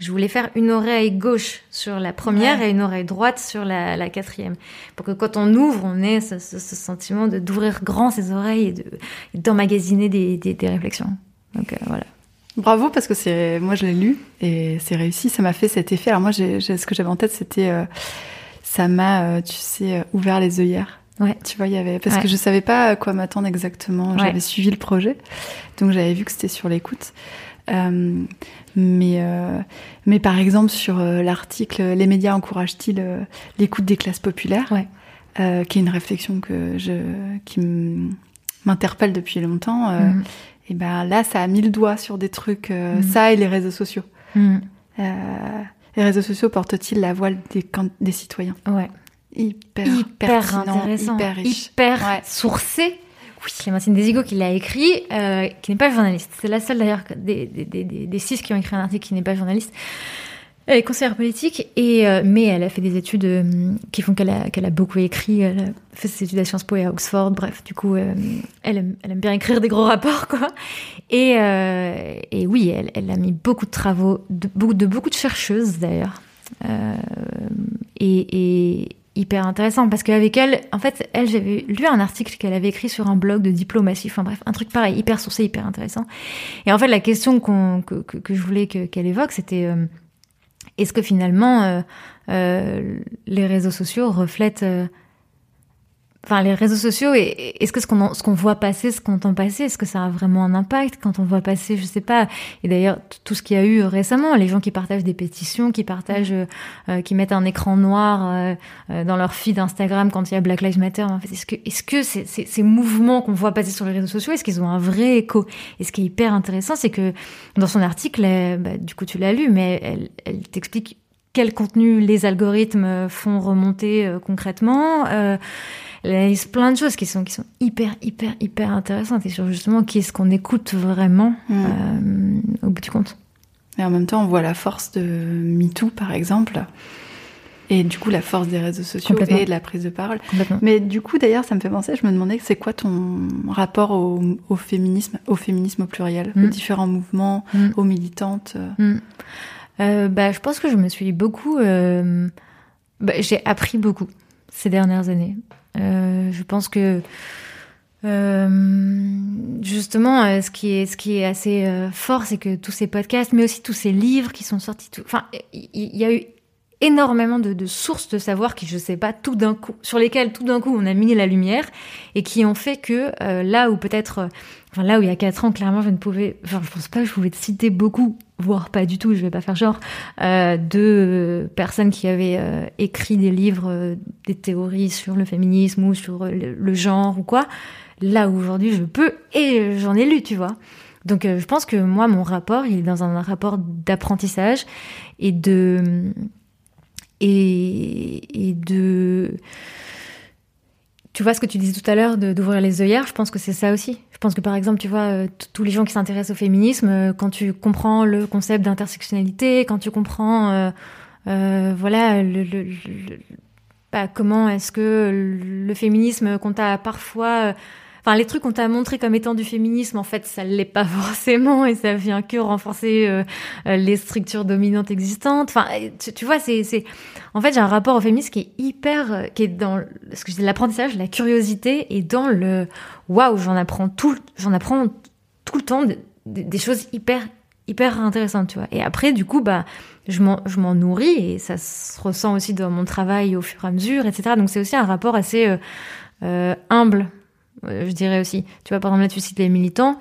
[SPEAKER 2] je voulais faire une oreille gauche sur la première et une oreille droite sur la, la, quatrième. Pour que quand on ouvre, on ait ce, ce, ce sentiment de d'ouvrir grand ses oreilles et d'emmagasiner des, des, des, réflexions. Donc euh, voilà.
[SPEAKER 1] Bravo parce que c'est moi je l'ai lu et c'est réussi. Ça m'a fait cet effet. Alors moi, ce que j'avais en tête, c'était euh, ça m'a, euh, tu sais, ouvert les œillères.
[SPEAKER 2] Ouais.
[SPEAKER 1] Tu vois, il y avait parce que je savais pas à quoi m'attendre exactement. J'avais suivi le projet, donc j'avais vu que c'était sur l'écoute. Euh, mais, euh, mais par exemple, sur euh, l'article Les médias encouragent-ils euh, l'écoute des classes populaires
[SPEAKER 2] ouais.
[SPEAKER 1] qui est une réflexion que je, qui m'interpelle depuis longtemps. Mm. Et ben là, ça a mis le doigt sur des trucs, mm. ça et les réseaux sociaux.
[SPEAKER 2] Mm.
[SPEAKER 1] les réseaux sociaux portent-ils la voix des, des citoyens?
[SPEAKER 2] Ouais.
[SPEAKER 1] Hyper,
[SPEAKER 2] hyper intéressant,
[SPEAKER 1] hyper riche,
[SPEAKER 2] hyper ouais. sourcé oui. Clémentine Desigo qui l'a écrit, euh, qui n'est pas journaliste. C'est la seule d'ailleurs des, six qui ont écrit un article qui n'est pas journaliste. Elle est conseillère politique, et, euh, mais elle a fait des études euh, qui font qu'elle a, beaucoup écrit. Elle a fait ses études à Sciences Po et à Oxford. Bref, du coup, elle, aime, bien écrire des gros rapports, quoi. Et, oui, elle, a mis beaucoup de travaux, de, beaucoup de chercheuses d'ailleurs. et hyper intéressant parce qu'avec elle, en fait, elle, j'avais lu un article qu'elle avait écrit sur un blog de diplomatie, enfin bref, un truc pareil, hyper sourcé, hyper intéressant. Et en fait, la question que, que, je voulais qu'elle évoque, c'était euh, est-ce que finalement euh, euh, les réseaux sociaux reflètent enfin les réseaux sociaux et est-ce que ce qu'on ce qu'on voit passer ce qu'on entend passer est-ce que ça a vraiment un impact quand on voit passer je sais pas et d'ailleurs tout ce qu'il y a eu récemment les gens qui partagent des pétitions qui partagent mm. euh, qui mettent un écran noir euh, euh, dans leur feed Instagram quand il y a Black Lives Matter en fait est-ce que est-ce que c'est, ces mouvements qu'on voit passer sur les réseaux sociaux est-ce qu'ils ont un vrai écho? Et ce qui est hyper intéressant c'est que dans son article bah, du coup tu l'as lu mais elle, elle t'explique quel contenu les algorithmes font remonter euh, concrètement euh, il y a plein de choses qui sont, qui sont hyper, hyper, hyper intéressantes et sur justement qui est-ce qu'on écoute vraiment mm. euh, au bout du compte.
[SPEAKER 1] Et en même temps, on voit la force de MeToo, par exemple. Et du coup, la force des réseaux sociaux et de la prise de parole. Mais du coup, d'ailleurs, ça me fait penser, je me demandais, c'est quoi ton rapport au, au féminisme, au féminisme au pluriel,
[SPEAKER 2] Mm.
[SPEAKER 1] aux différents mouvements,
[SPEAKER 2] Mm.
[SPEAKER 1] aux militantes euh,
[SPEAKER 2] Mm. Euh, bah, je pense que je me suis beaucoup. euh, bah, j'ai appris beaucoup ces dernières années. Euh, je pense que euh, justement, euh, ce qui est assez fort, c'est que tous ces podcasts, mais aussi tous ces livres qui sont sortis, enfin, il y, a eu énormément de, sources de savoir qui, je sais pas, tout d'un coup, sur lesquelles tout d'un coup on a mis la lumière et qui ont fait que là où peut-être, enfin là où il y a quatre ans, clairement, je ne pouvais, enfin, je pense pas que je pouvais te citer beaucoup, voire pas du tout, je vais pas faire genre, euh, de personnes qui avaient euh, écrit des livres, euh, des théories sur le féminisme ou sur euh, le, genre ou quoi. Là où aujourd'hui je peux et j'en ai lu, tu vois. Donc je pense que moi mon rapport, il est dans un rapport d'apprentissage et de et, et de tu vois ce que tu disais tout à l'heure d'ouvrir les œillères, je pense que c'est ça aussi. Je pense que par exemple, tu vois, euh, tous les gens qui s'intéressent au féminisme, euh, quand tu comprends le concept d'intersectionnalité, quand tu comprends, euh, voilà, le, le- bah, comment est-ce que le féminisme qu'on t'a parfois, enfin les trucs qu'on t'a montré comme étant du féminisme, en fait, ça l'est pas forcément et ça vient que renforcer euh, euh, les structures dominantes existantes. Enfin, tu, vois, c'est, c'est, en fait, j'ai un rapport au féminisme qui est hyper, euh, qui est dans ce que je dis, l'apprentissage, la curiosité et dans le waouh, j'en apprends tout, j'en apprends tout le temps de- de- des choses hyper, hyper intéressantes, tu vois. Et après, du coup, bah, je m'en, je m'en nourris et ça se ressent aussi dans mon travail au fur et à mesure, etc. Donc c'est aussi un rapport assez euh, euh, humble, je dirais aussi. Tu vois, par exemple, là, tu cites les militants.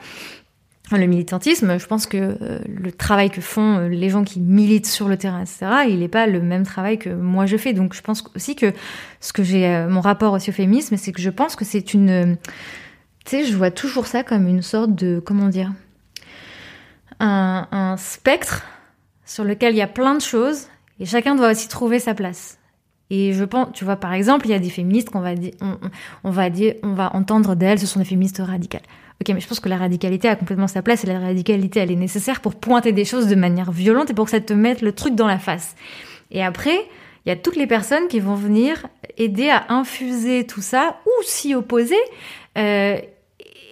[SPEAKER 2] Le militantisme, je pense que euh, le travail que font euh, les gens qui militent sur le terrain, etc., il n'est pas le même travail que moi je fais. Donc je pense aussi que ce que j'ai, euh, mon rapport aussi au féminisme, c'est que je pense que c'est une, euh, tu sais, je vois toujours ça comme une sorte de, comment dire, un, un spectre sur lequel il y a plein de choses et chacun doit aussi trouver sa place. Et je pense, tu vois, par exemple, il y a des féministes qu'on va dire, on, va dire, on va entendre d'elles, ce sont des féministes radicales. Ok, mais je pense que la radicalité a complètement sa place et la radicalité, elle est nécessaire pour pointer des choses de manière violente et pour que ça te mette le truc dans la face. Et après, il y a toutes les personnes qui vont venir aider à infuser tout ça ou s'y opposer. euh,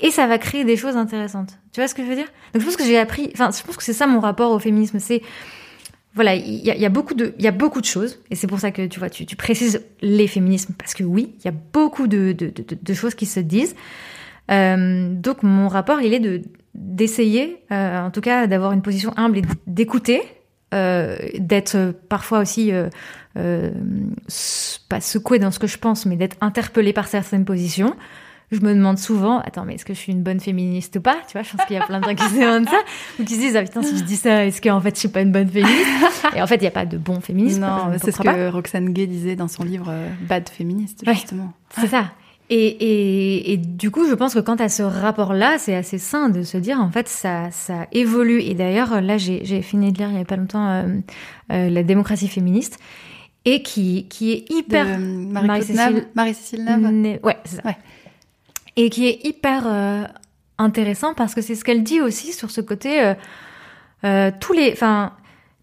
[SPEAKER 2] et ça va créer des choses intéressantes. Tu vois ce que je veux dire? Donc je pense que j'ai appris. Enfin, je pense que c'est ça mon rapport au féminisme. C'est voilà, il y, a- beaucoup de, il y a beaucoup de choses, et c'est pour ça que tu vois, tu, précises les féminismes parce que oui, il y a beaucoup de, choses qui se disent. Euh, donc mon rapport, il est de d'essayer, euh, en tout cas, d'avoir une position humble et d'écouter, euh, d'être parfois aussi pas secoué dans ce que je pense, mais d'être interpellé par certaines positions. Je me demande souvent, attends, mais est-ce que je suis une bonne féministe ou pas? Tu vois, je pense qu'il y a plein de gens qui se demandent ça, ou qui se disent, ah putain, si je dis ça, est-ce qu'en fait je suis pas une bonne féministe? Et en fait, il n'y a pas de bon féminisme. je
[SPEAKER 1] Non, c'est ce
[SPEAKER 2] pas.
[SPEAKER 1] que Roxane Gay disait dans son livre euh, Bad féministe,
[SPEAKER 2] Ouais.
[SPEAKER 1] justement.
[SPEAKER 2] C'est ça. Et, et, et du coup, je pense que quand à ce rapport-là, c'est assez sain de se dire, en fait, ça, ça évolue. Et d'ailleurs, là, j'ai j'ai fini de lire il y a pas longtemps euh, euh, La démocratie féministe, et qui, qui est hyper... Marie-Cécile-
[SPEAKER 1] Nave? Marie-Cécile Nave.
[SPEAKER 2] Né- Ouais, c'est ça.
[SPEAKER 1] Ouais.
[SPEAKER 2] Et qui est hyper euh, intéressant parce que c'est ce qu'elle dit aussi sur ce côté, euh, euh, tous les, enfin,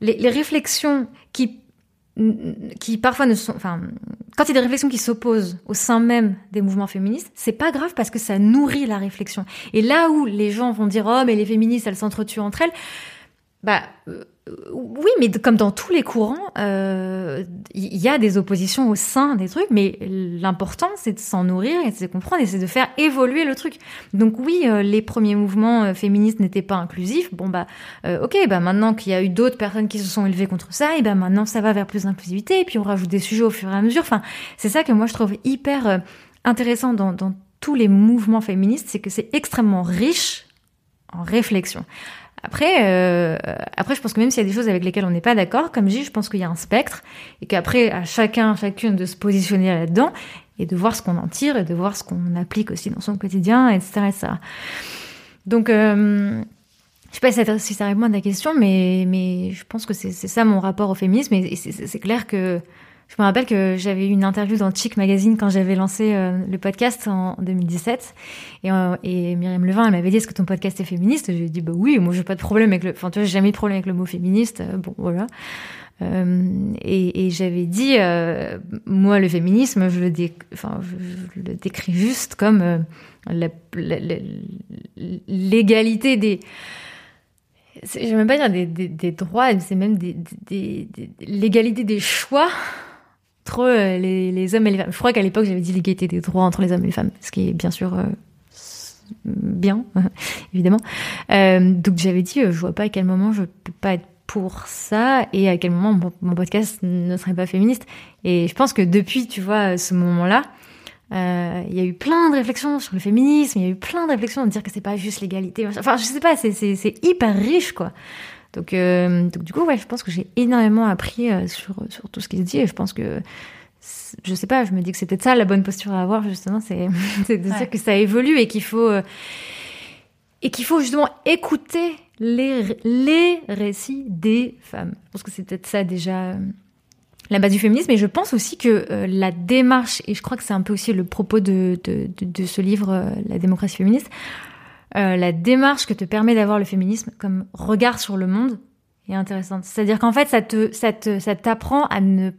[SPEAKER 2] les, réflexions qui, qui parfois ne sont, enfin, quand il y a des réflexions qui s'opposent au sein même des mouvements féministes, c'est pas grave parce que ça nourrit la réflexion. Et là où les gens vont dire oh mais les féministes elles s'entretuent entre elles, bah oui, mais comme dans tous les courants, euh, il y a des oppositions au sein des trucs, mais l'important c'est de s'en nourrir et de se comprendre et c'est de faire évoluer le truc. Donc oui, euh, les premiers mouvements euh, féministes n'étaient pas inclusifs. Bon bah euh, ok, bah maintenant qu'il y a eu d'autres personnes qui se sont élevées contre ça, et ben maintenant ça va vers plus d'inclusivité et puis on rajoute des sujets au fur et à mesure. Enfin, c'est ça que moi je trouve hyper euh, intéressant dans tous les mouvements féministes, c'est que c'est extrêmement riche en réflexion. Après, euh, après, je pense que même s'il y a des choses avec lesquelles on n'est pas d'accord, comme je dis, je pense qu'il y a un spectre et qu'après, à chacun, chacune de se positionner là-dedans et de voir ce qu'on en tire et de voir ce qu'on applique aussi dans son quotidien, etc.. Donc, euh, je sais pas si ça, répond à ta question, mais, mais je pense que c'est ça mon rapport au féminisme et, c'est clair que je me rappelle que j'avais eu une interview dans Chic Magazine quand j'avais lancé euh, le podcast en 2017. Et, euh, et Myriam Levin, elle m'avait dit, est-ce que ton podcast est féministe? J'ai dit, bah oui, moi j'ai pas de problème avec le... Enfin, tu vois, j'ai jamais de problème avec le mot féministe. Euh, bon, voilà. et, j'avais dit, moi, le féminisme, je le, décris juste comme l'égalité des je vais même pas dire des, des, des droits, c'est même des, l'égalité des choix entre euh, les, hommes et les femmes. Je crois qu'à l'époque, j'avais dit l'égalité des droits entre les hommes et les femmes, ce qui est bien sûr euh, bien, évidemment. Euh, donc j'avais dit, je vois pas à quel moment je peux pas être pour ça et à quel moment mon podcast ne serait pas féministe. Et je pense que depuis, tu vois, ce moment-là, euh, il y a eu plein de réflexions sur le féminisme, il y a eu plein de réflexions de dire que c'est pas juste l'égalité. Enfin, je sais pas, c'est hyper riche, quoi. Donc, euh, donc du coup, ouais, je pense que j'ai énormément appris euh, sur, sur tout ce qui se dit et je pense que je sais pas, je me dis que c'est peut-être ça la bonne posture à avoir justement, c'est de dire que ça évolue et qu'il faut et qu'il faut justement écouter les les récits des femmes. Je pense que c'est peut-être ça déjà la base du féminisme. Et je pense aussi que euh, la démarche, et je crois que c'est un peu aussi le propos de, de, de, ce livre, euh, La démocratie féministe, euh, la démarche que te permet d'avoir le féminisme comme regard sur le monde est intéressante. C'est-à-dire qu'en fait, ça te, ça te, ça t'apprend à ne,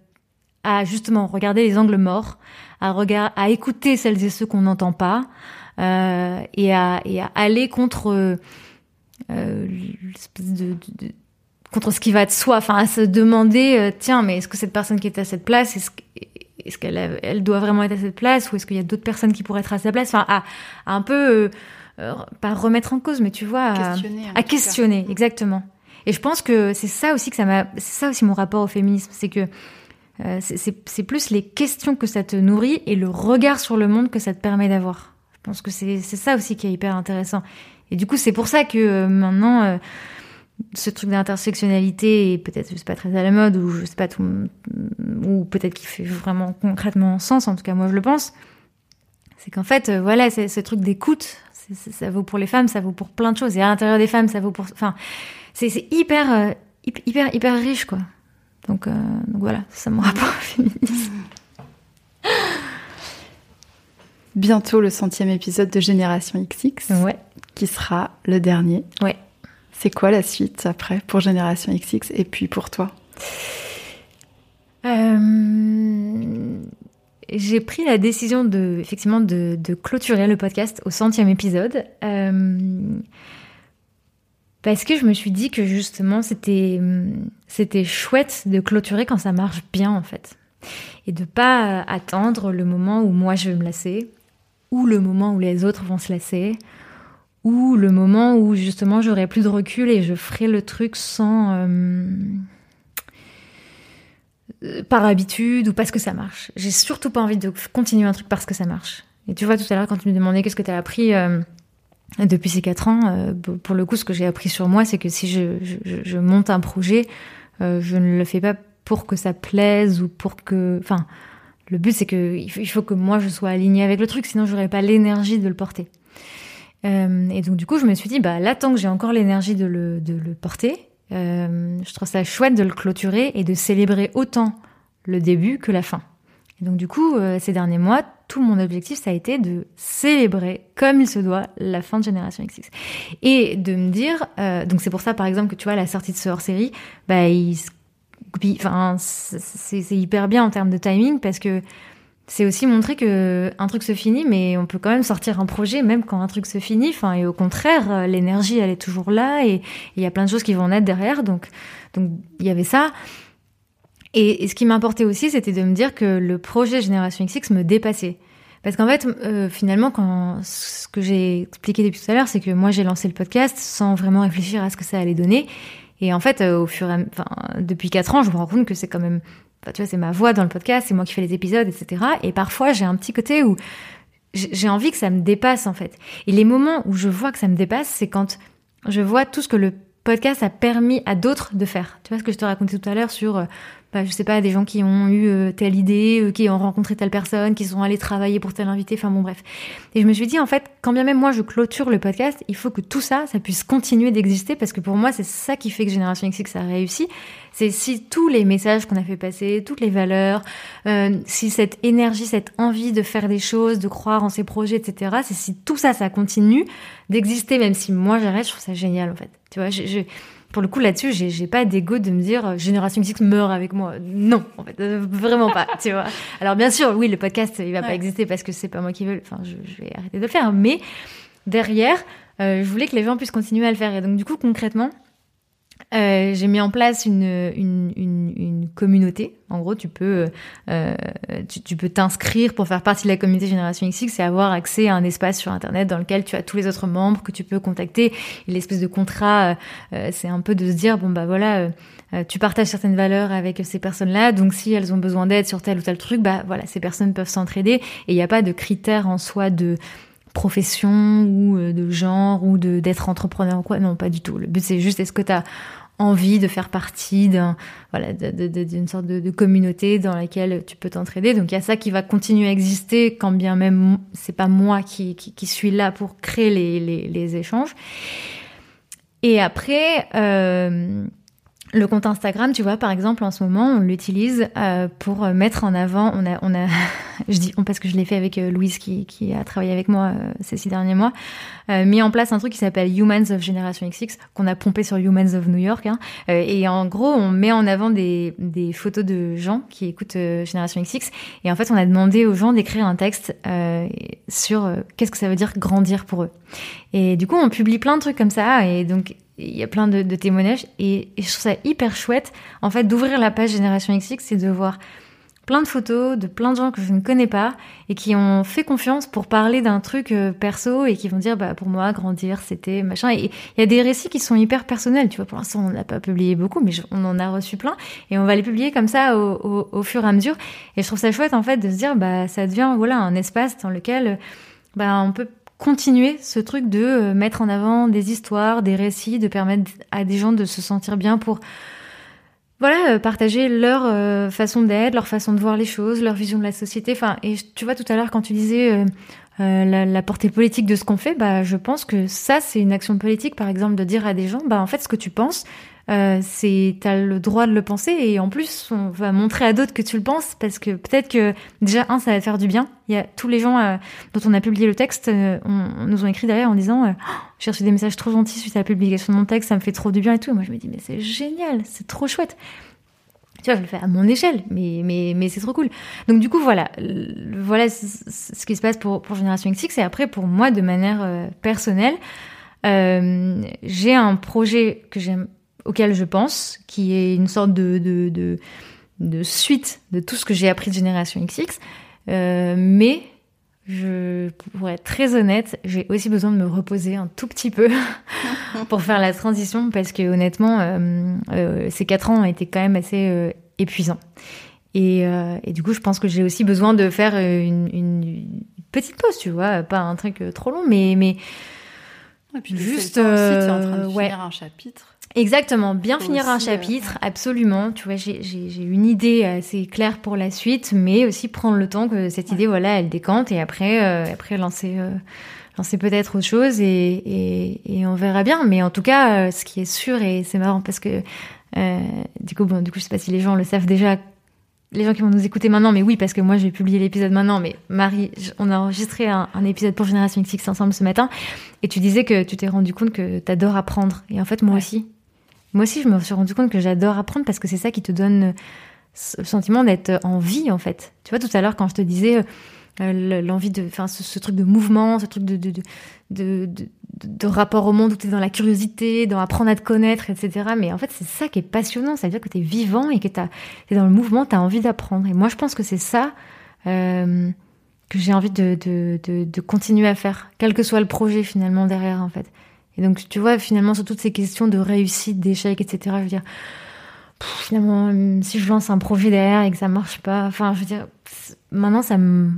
[SPEAKER 2] à justement regarder les angles morts, à regard, à écouter celles et ceux qu'on n'entend pas, et à, et à aller contre l'espèce de, de contre ce qui va de soi, enfin à se demander euh, tiens mais est-ce que cette personne qui est à cette place est-ce qu'elle elle doit vraiment être à cette place ou est-ce qu'il y a d'autres personnes qui pourraient être à sa place? Enfin à, un peu euh, euh, pas remettre en cause mais tu vois à questionner, exactement. Et je pense que c'est ça aussi que ça m'a c'est ça aussi mon rapport au féminisme c'est que c'est plus les questions que ça te nourrit et le regard sur le monde que ça te permet d'avoir. Je pense que c'est ça aussi qui est hyper intéressant. Et du coup c'est pour ça que maintenant ce truc d'intersectionnalité est peut-être je sais pas très à la mode ou je sais pas tout ou peut-être qu'il fait vraiment concrètement sens en tout cas moi je le pense. C'est qu'en fait euh, voilà c'est ce truc d'écoute ça vaut pour les femmes ça vaut pour plein de choses. Et à l'intérieur des femmes ça vaut pour enfin c'est hyper euh, hyper hyper riche quoi. Donc, euh, donc voilà c'est mon rapport au féminisme.
[SPEAKER 1] Bientôt le centième épisode de Génération XX
[SPEAKER 2] ouais.
[SPEAKER 1] qui sera le dernier.
[SPEAKER 2] Ouais.
[SPEAKER 1] C'est quoi la suite après pour Génération XX et puis pour toi?
[SPEAKER 2] Euh, J'ai pris la décision de, effectivement, de, clôturer le podcast au centième épisode. Euh, parce que je me suis dit que justement c'était c'était chouette de clôturer quand ça marche bien en fait et de pas attendre le moment où moi je vais me lasser ou le moment où les autres vont se lasser ou le moment où justement j'aurai plus de recul et je ferai le truc sans euh, par habitude ou parce que ça marche. J'ai surtout pas envie de continuer un truc parce que ça marche. Et tu vois tout à l'heure quand tu me demandais qu'est-ce que tu as appris euh, depuis ces quatre ans, euh, pour le coup ce que j'ai appris sur moi c'est que si je, je, monte un projet, je ne le fais pas pour que ça plaise ou pour que, enfin, le but c'est que il faut que moi je sois alignée avec le truc, sinon j'aurais pas l'énergie de le porter. Euh, et donc du coup, je me suis dit, bah là, tant que j'ai encore l'énergie de le, de le porter, euh, je trouve ça chouette de le clôturer et de célébrer autant le début que la fin. Et donc du coup, euh, ces derniers mois, tout mon objectif, ça a été de célébrer comme il se doit la fin de Génération XX. Et de me dire, euh, donc c'est pour ça par exemple que tu vois la sortie de ce hors-série, bah il, enfin c'est hyper bien en termes de timing parce que c'est aussi montrer que un truc se finit, mais on peut quand même sortir un projet même quand un truc se finit. Enfin, et au contraire, euh, l'énergie elle est toujours là et il y a plein de choses qui vont naître derrière. Donc, donc il y avait ça. Et, ce qui m'importait aussi, c'était de me dire que le projet Génération XX me dépassait. Parce qu'en fait, euh, finalement, quand ce que j'ai expliqué depuis tout à l'heure, c'est que moi j'ai lancé le podcast sans vraiment réfléchir à ce que ça allait donner. Et en fait, euh, au fur et à, enfin, depuis quatre ans, je me rends compte que c'est quand même tu vois, c'est ma voix dans le podcast, c'est moi qui fais les épisodes, etc. Et parfois, j'ai un petit côté où j'ai envie que ça me dépasse, en fait. Et les moments où je vois que ça me dépasse, c'est quand je vois tout ce que le podcast a permis à d'autres de faire. Tu vois ce que je te racontais tout à l'heure sur, euh, bah, je sais pas, des gens qui ont eu euh, telle idée, euh, qui ont rencontré telle personne, qui sont allés travailler pour tel invité, enfin bon bref. Et je me suis dit, en fait, quand bien même moi je clôture le podcast, il faut que tout ça, ça puisse continuer d'exister parce que pour moi, c'est ça qui fait que Génération XX a réussi. C'est si tous les messages qu'on a fait passer, toutes les valeurs, si cette énergie, cette envie de faire des choses, de croire en ses projets, etc., c'est si tout ça, ça continue d'exister, même si moi j'arrête, je trouve ça génial en fait. Tu vois, je, pour le coup là-dessus, j'ai, pas d'ego de me dire euh, Génération X meurt avec moi. Non, en fait, euh, vraiment pas, tu vois. Alors bien sûr, oui, le podcast, il va pas exister parce que c'est pas moi qui veux. Enfin, je, je, vais arrêter de le faire. Mais derrière, euh, je voulais que les gens puissent continuer à le faire. Et donc du coup, concrètement, euh, j'ai mis en place une, une, une, une, communauté. En gros, tu peux euh, tu, tu, peux t'inscrire pour faire partie de la communauté Génération XX et avoir accès à un espace sur Internet dans lequel tu as tous les autres membres que tu peux contacter. Et l'espèce de contrat, euh, euh c'est un peu de se dire bon bah voilà, euh, tu partages certaines valeurs avec ces personnes-là, donc si elles ont besoin d'aide sur tel ou tel truc, bah voilà, ces personnes peuvent s'entraider. Et il n'y a pas de critères en soi de profession ou euh, de genre ou de d'être entrepreneur ou quoi. Non, pas du tout. Le but c'est juste est-ce que tu as envie de faire partie d'un voilà d'une sorte de, de, communauté dans laquelle tu peux t'entraider? Donc il y a ça qui va continuer à exister quand bien même c'est pas moi qui, qui, qui, suis là pour créer les, les, les échanges. Et après euh, le compte Instagram, tu vois, par exemple, en ce moment, on l'utilise euh, pour mettre en avant. On a, on a, je dis on parce que je l'ai fait avec euh, Louise qui, qui a travaillé avec moi euh, ces six derniers mois, euh, mis en place un truc qui s'appelle Humans of Generation XX qu'on a pompé sur Humans of New York. Hein, euh, et en gros, on met en avant des, des photos de gens qui écoutent euh, Génération XX. Et en fait, on a demandé aux gens d'écrire un texte sur qu'est-ce que ça veut dire grandir pour eux. Et du coup, on publie plein de trucs comme ça. Et donc il y a plein de, de témoignages et, et, je trouve ça hyper chouette en fait d'ouvrir la page Génération XX et de voir plein de photos de plein de gens que je ne connais pas et qui ont fait confiance pour parler d'un truc euh, perso et qui vont dire bah pour moi grandir c'était machin. Et il y a des récits qui sont hyper personnels tu vois. Pour l'instant on n'a pas publié beaucoup mais on en a reçu plein et on va les publier comme ça au, au, au, fur et à mesure. Et je trouve ça chouette en fait de se dire bah ça devient voilà un espace dans lequel bah on peut continuer ce truc de euh, mettre en avant des histoires, des récits, de permettre à des gens de se sentir bien pour voilà, euh, partager leur euh, façon d'être, leur façon de voir les choses, leur vision de la société. Enfin, et tu vois tout à l'heure quand tu disais la, la, portée politique de ce qu'on fait, bah je pense que ça c'est une action politique, par exemple, de dire à des gens, bah en fait ce que tu penses, euh, c'est t'as le droit de le penser et en plus on va montrer à d'autres que tu le penses parce que peut-être que déjà un ça va faire du bien. Il y a tous les gens euh, dont on a publié le texte, euh, on, nous ont écrit derrière en disant oh, j'ai reçu des messages trop gentils suite à la publication de mon texte, ça me fait trop du bien et tout. Et moi je me dis mais c'est génial, c'est trop chouette. Tu vois, je le fais à mon échelle, mais, mais, mais c'est trop cool. Donc, du coup, voilà, voilà ce qui se passe pour, pour Génération XX. Et après, pour moi, de manière euh, personnelle, euh, j'ai un projet que j'aime auquel je pense, qui est une sorte de, de, de, de suite de tout ce que j'ai appris de Génération XX. Euh, mais je, pour être très honnête, j'ai aussi besoin de me reposer un tout petit peu pour faire la transition parce que honnêtement, euh, euh, ces quatre ans ont été quand même assez épuisants. Et, et, du coup, je pense que j'ai aussi besoin de faire une, une, petite pause, tu vois, pas un truc trop long, mais mais
[SPEAKER 1] et puis juste aussi, tu es en train de finir un chapitre.
[SPEAKER 2] Exactement, bien finir aussi, un chapitre, euh, absolument. Tu vois, j'ai une idée assez claire pour la suite, mais aussi prendre le temps que cette ouais. idée, voilà, elle décante et après, euh, après lancer, euh, lancer peut-être autre chose et, et, et, on verra bien. Mais en tout cas, euh, ce qui est sûr et c'est marrant parce que euh, du coup, bon, du coup, je sais pas si les gens le savent déjà. Les gens qui vont nous écouter maintenant, mais oui, parce que moi j'ai publié l'épisode maintenant, mais Marie, on a enregistré un, un épisode pour Génération XX ensemble ce matin, et tu disais que tu t'es rendu compte que t'adores apprendre. Et en fait, moi ouais. aussi, moi aussi, je me suis rendu compte que j'adore apprendre parce que c'est ça qui te donne le sentiment d'être en vie, en fait. Tu vois, tout à l'heure, quand je te disais euh, l'envie enfin, ce, truc de mouvement, ce truc de, rapport au monde où tu es dans la curiosité, dans apprendre à te connaître, etc. Mais en fait, c'est ça qui est passionnant. Ça veut dire que tu es vivant et que tu es dans le mouvement, tu as envie d'apprendre. Et moi, je pense que c'est ça euh, que j'ai envie de continuer à faire, quel que soit le projet finalement derrière, en fait. Et donc, tu vois, finalement, sur toutes ces questions de réussite, d'échec, etc., je veux dire, pff, finalement, si je lance un projet derrière et que ça marche pas, enfin, je veux dire, maintenant, ça me.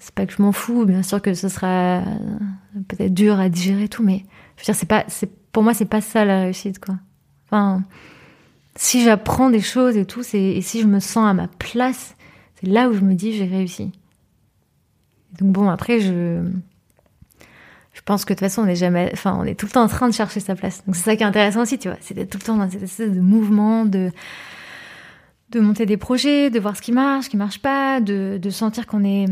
[SPEAKER 2] C'est pas que je m'en fous, bien sûr que ce sera peut-être dur à digérer tout, mais je veux dire, c'est pas, c'est, pour moi, c'est pas ça la réussite, quoi. Enfin, si j'apprends des choses et tout, c'est, et si je me sens à ma place, c'est là où je me dis j'ai réussi. Donc bon, après, je, je pense que de toute façon, on est jamais, enfin, on est tout le temps en train de chercher sa place. Donc c'est ça qui est intéressant aussi, tu vois. C'est d'être tout le temps dans cette espèce de mouvement, de de monter des projets, de voir ce qui marche, ce qui marche pas, de, de sentir qu'on est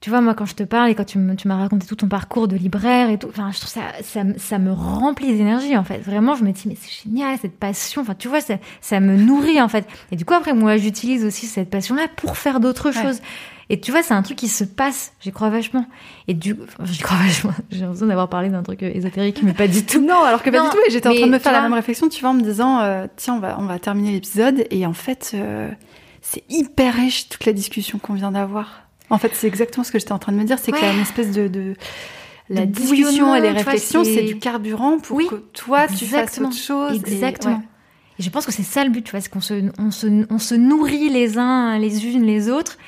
[SPEAKER 2] tu vois, moi, quand je te parle et quand tu m'as raconté tout ton parcours de libraire et tout, enfin, je trouve ça, ça, ça me remplit d'énergie, en fait. Vraiment, je me dis, mais c'est génial, cette passion. Enfin, tu vois, ça, ça me nourrit, en fait. Et du coup, après, moi, j'utilise aussi cette passion-là pour faire d'autres choses. Et tu vois, c'est un truc qui se passe, j'y crois vachement. Et du enfin, j'y crois vachement. J'ai l'impression d'avoir parlé d'un truc ésotérique, mais pas du tout.
[SPEAKER 1] non, alors que pas du tout. Et j'étais en train de me faire la même réflexion, tu vois, en me disant, euh, tiens, on va, on va terminer l'épisode. Et en fait, euh, c'est hyper riche toute la discussion qu'on vient d'avoir. En fait, c'est exactement ce que j'étais en train de me dire, c'est qu'il y a une espèce de, de la discussion et les réflexions, c'est du carburant pour que toi tu fasses autre chose.
[SPEAKER 2] Exactement. Et, je pense que c'est ça le but, tu vois, c'est qu'on se, on se, on se nourrit les uns les unes les autres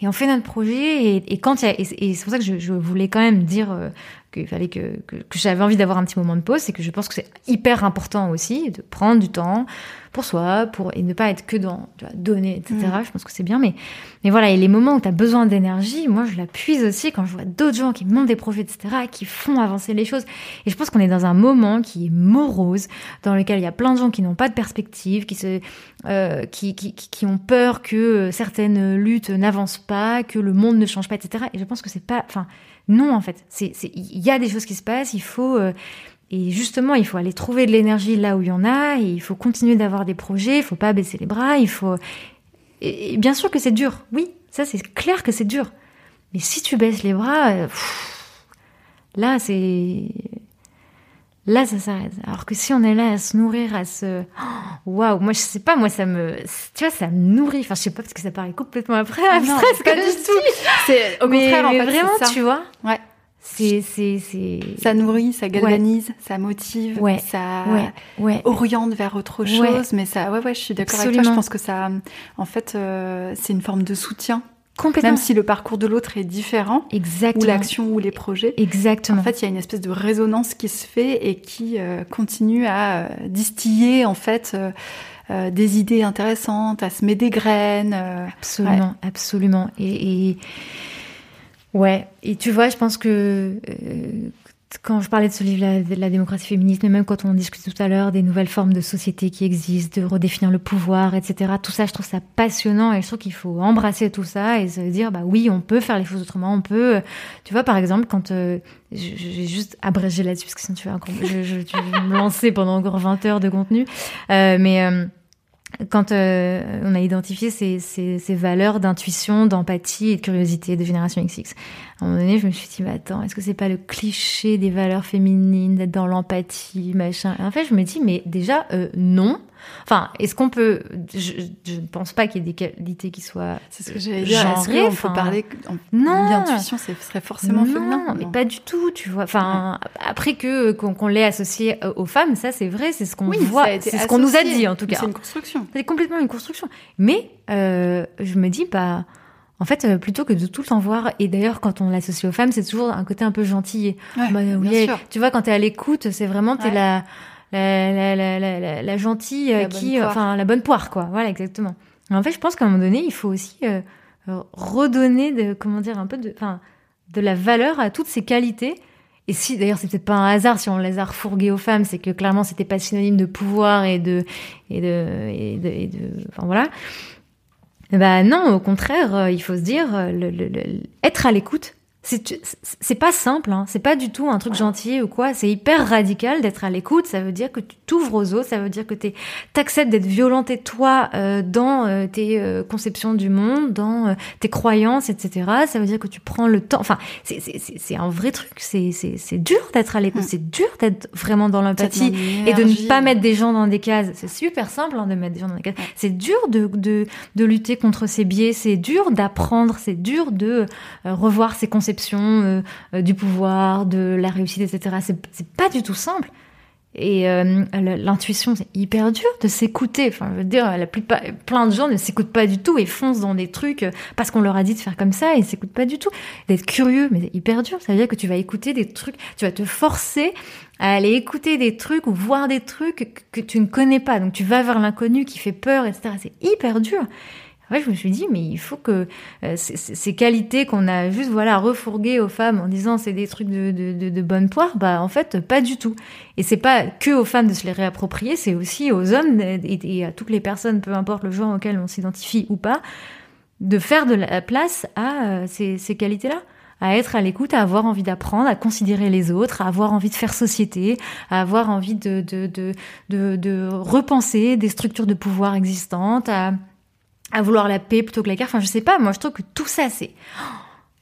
[SPEAKER 2] et on fait notre projet. Et, quand il y a, et, c'est pour ça que je, je, voulais quand même dire euh, qu'il fallait que, que, que j'avais envie d'avoir un petit moment de pause, c'est que je pense que c'est hyper important aussi de prendre du temps pour soi, pour et ne pas être que dans tu vois, donner, etc. Mm. Je pense que c'est bien, mais mais voilà, et les moments où tu as besoin d'énergie, moi je la puise aussi quand je vois d'autres gens qui montent des projets, etc., qui font avancer les choses. Et je pense qu'on est dans un moment qui est morose, dans lequel il y a plein de gens qui n'ont pas de perspective, qui se euh, qui, qui, qui ont peur que certaines luttes n'avancent pas, que le monde ne change pas, etc. Et je pense que c'est pas, enfin non en fait, il y a des choses qui se passent, il faut euh, et justement, il faut aller trouver de l'énergie là où il y en a, il faut continuer d'avoir des projets, il faut pas baisser les bras, il faut... Bien sûr que c'est dur, oui, ça c'est clair que c'est dur. Mais si tu baisses les bras, euh, là c'est... Là, ça s'arrête. Alors que si on est là à se nourrir, à se... Waouh, moi je sais pas, moi ça me... Tu vois, ça me nourrit. Enfin, je sais pas, parce que ça paraît complètement après
[SPEAKER 1] ah non, pas du tout. C'est au contraire, en fait,
[SPEAKER 2] vraiment,
[SPEAKER 1] ça.
[SPEAKER 2] tu vois.
[SPEAKER 1] Ouais.
[SPEAKER 2] C'est, c'est, c'est...
[SPEAKER 1] Ça nourrit, ça galvanise, ça motive,
[SPEAKER 2] ouais.
[SPEAKER 1] ça
[SPEAKER 2] ouais.
[SPEAKER 1] oriente vers autre chose. Mais ça, ouais, ouais, je suis d'accord avec toi. Je pense que ça, en fait, euh, c'est une forme de soutien.
[SPEAKER 2] Complètement.
[SPEAKER 1] Même si le parcours de l'autre est différent,
[SPEAKER 2] Exactement.
[SPEAKER 1] ou l'action ou les projets.
[SPEAKER 2] Exactement.
[SPEAKER 1] En fait, il y a une espèce de résonance qui se fait et qui euh, continue à euh, distiller, en fait, euh, des idées intéressantes, à semer des graines.
[SPEAKER 2] absolument, absolument. Et, et Ouais, et tu vois, je pense que quand je parlais de ce livre de la démocratie féministe, mais même quand on discute tout à l'heure des nouvelles formes de société qui existent, de redéfinir le pouvoir, etc., tout ça, je trouve ça passionnant et je trouve qu'il faut embrasser tout ça et se dire, bah oui, on peut faire les choses autrement, on peut. Euh, tu vois, par exemple, quand euh, j'ai juste abrégé là-dessus parce que sinon tu vas, je, je, vas me lancer pendant encore 20 heures de contenu, euh, mais euh, quand euh, on a identifié ces, ces, ces valeurs d'intuition, d'empathie et de curiosité de génération XX. À un moment donné, je me suis dit, mais attends, est-ce que c'est pas le cliché des valeurs féminines, d'être dans l'empathie, machin? En fait, je me dis, mais déjà, euh, non. Enfin, est-ce qu'on peut je, je ne pense pas qu'il y ait des qualités qui soient
[SPEAKER 1] C'est ce que j'allais dire. Est-ce qu'on peut parler en
[SPEAKER 2] non,
[SPEAKER 1] d'intuition, ce serait forcément
[SPEAKER 2] non,
[SPEAKER 1] féminin
[SPEAKER 2] Non, mais pas du tout. Tu vois. Enfin, ouais. après que qu'on l'ait associé aux femmes, ça c'est vrai, c'est ce qu'on
[SPEAKER 1] oui,
[SPEAKER 2] voit, c'est ce qu'on nous a dit en tout cas.
[SPEAKER 1] C'est une construction.
[SPEAKER 2] C'est complètement une construction. Mais euh, je me dis, bah. En fait, euh, plutôt que de tout le temps voir, et d'ailleurs quand on l'associe aux femmes, c'est toujours un côté un peu gentil.
[SPEAKER 1] Ouais,
[SPEAKER 2] bah, oui,
[SPEAKER 1] bien sûr.
[SPEAKER 2] Tu vois, quand t'es à l'écoute, c'est vraiment t'es
[SPEAKER 1] Ouais.
[SPEAKER 2] la, la, la, la, la, gentille
[SPEAKER 1] La
[SPEAKER 2] euh, qui,
[SPEAKER 1] poire.
[SPEAKER 2] enfin la bonne poire, quoi. Voilà, exactement. Et en fait, je pense qu'à un moment donné, il faut aussi euh, euh, redonner de, comment dire, un peu de, enfin, de la valeur à toutes ces qualités. Et si, d'ailleurs, c'est peut-être pas un hasard si on les a refourguées aux femmes, c'est que clairement, c'était pas synonyme de pouvoir et de, et de, et de, et de enfin voilà. Bah non, au contraire, euh, il faut se dire, euh, le, le, le- être à l'écoute, c'est c'est pas simple, hein. c'est pas du tout un truc gentil ou quoi, c'est hyper radical d'être à l'écoute, ça veut dire que tu t'ouvres aux autres, ça veut dire que tu t'acceptes d'être violenté toi euh, dans euh, tes euh, conceptions du monde, dans euh, tes croyances, etc. Ça veut dire que tu prends le temps, enfin c'est- c'est c'est- c'est un vrai truc, c'est c'est- c'est dur d'être à l'écoute,
[SPEAKER 1] Mm.
[SPEAKER 2] c'est dur d'être vraiment dans l'empathie et de ne pas mettre des gens dans des cases. C'est super simple hein, de mettre des gens dans des cases. C'est dur de, de, de lutter contre ces biais, c'est dur d'apprendre, c'est dur de euh, revoir ses conceptions euh, euh, du pouvoir, de la réussite, etc. C'est pas du tout simple. Et euh, l'intuition, c'est hyper dur de s'écouter. Enfin, je veux dire, la plupart, plein de gens ne s'écoutent pas du tout et foncent dans des trucs parce qu'on leur a dit de faire comme ça et s'écoutent pas du tout. D'être curieux, mais c'est hyper dur. Ça veut dire que tu vas écouter des trucs, tu vas te forcer à aller écouter des trucs ou voir des trucs que, que tu ne connais pas. Donc tu vas vers l'inconnu qui fait peur, etc. C'est hyper dur. Ouais, je me suis dit, mais il faut que euh, ces, ces- qualités qu'on a juste voilà refourguées aux femmes en disant c'est des trucs de, de, de, de bonne poire, bah en fait pas du tout. Et c'est pas que aux femmes de se les réapproprier, c'est aussi aux hommes et, et à toutes les personnes, peu importe le genre auquel on s'identifie ou pas, de faire de la place à euh, ces, ces qualités-là à être à l'écoute, à avoir envie d'apprendre, à considérer les autres, à avoir envie de faire société, à avoir envie de, de, de, de, de repenser des structures de pouvoir existantes, à, à vouloir la paix plutôt que la guerre. Enfin, je sais pas, moi je trouve que tout ça, c'est,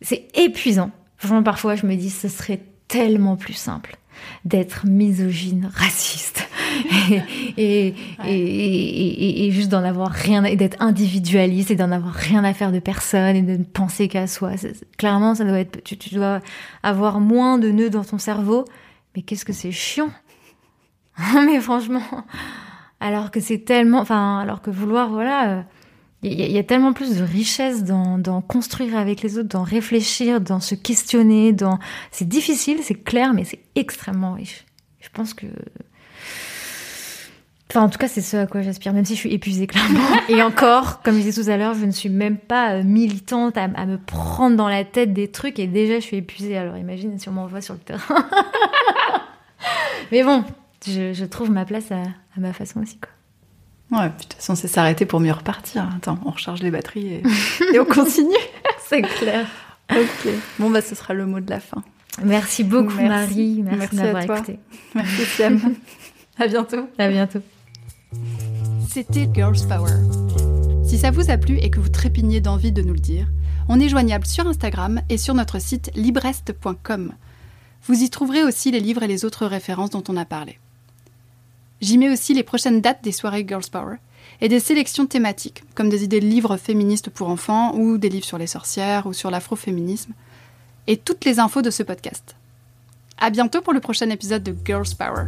[SPEAKER 2] c'est épuisant. Franchement, parfois, je me dis, ce serait tellement plus simple d'être misogyne, raciste et, et, et, juste d'en avoir rien, et d'être individualiste et d'en avoir rien à faire de personne et de ne penser qu'à soi. Clairement, ça doit être, tu, tu, dois avoir moins de nœuds dans ton cerveau. Mais qu'est-ce que c'est chiant Mais franchement, alors que c'est tellement, enfin, alors que vouloir, voilà. Il y, a tellement plus de richesse dans, dans, construire avec les autres, dans réfléchir, dans se questionner, dans... C'est difficile, c'est clair, mais c'est extrêmement riche. Je pense que... Enfin, en tout cas, c'est ce à quoi j'aspire, même si je suis épuisée, clairement. Et encore, comme je disais tout à l'heure, je ne suis même pas euh, militante à, me prendre dans la tête des trucs, et déjà, je suis épuisée. Alors, imagine si on m'envoie sur le terrain. mais bon, je, je, trouve ma place à, à ma façon aussi, quoi.
[SPEAKER 1] Ouais, de toute façon, c'est s'arrêter pour mieux repartir. Attends, on recharge les batteries et, on continue.
[SPEAKER 2] c'est clair.
[SPEAKER 1] Ok. Bon, bah, ce sera le mot de la fin.
[SPEAKER 2] Merci beaucoup, Marie. Merci, d'avoir écouté.
[SPEAKER 1] Merci, Siam. à bientôt.
[SPEAKER 2] À bientôt.
[SPEAKER 1] C'était Girls Power. Si ça vous a plu et que vous trépignez d'envie de nous le dire, on est joignable sur Instagram et sur notre site librest.com. Vous y trouverez aussi les livres et les autres références dont on a parlé. J'y mets aussi les prochaines dates des soirées Girls Power et des sélections thématiques, comme des idées de livres féministes pour enfants ou des livres sur les sorcières ou sur l'afroféminisme, et toutes les infos de ce podcast. À bientôt pour le prochain épisode de Girls Power.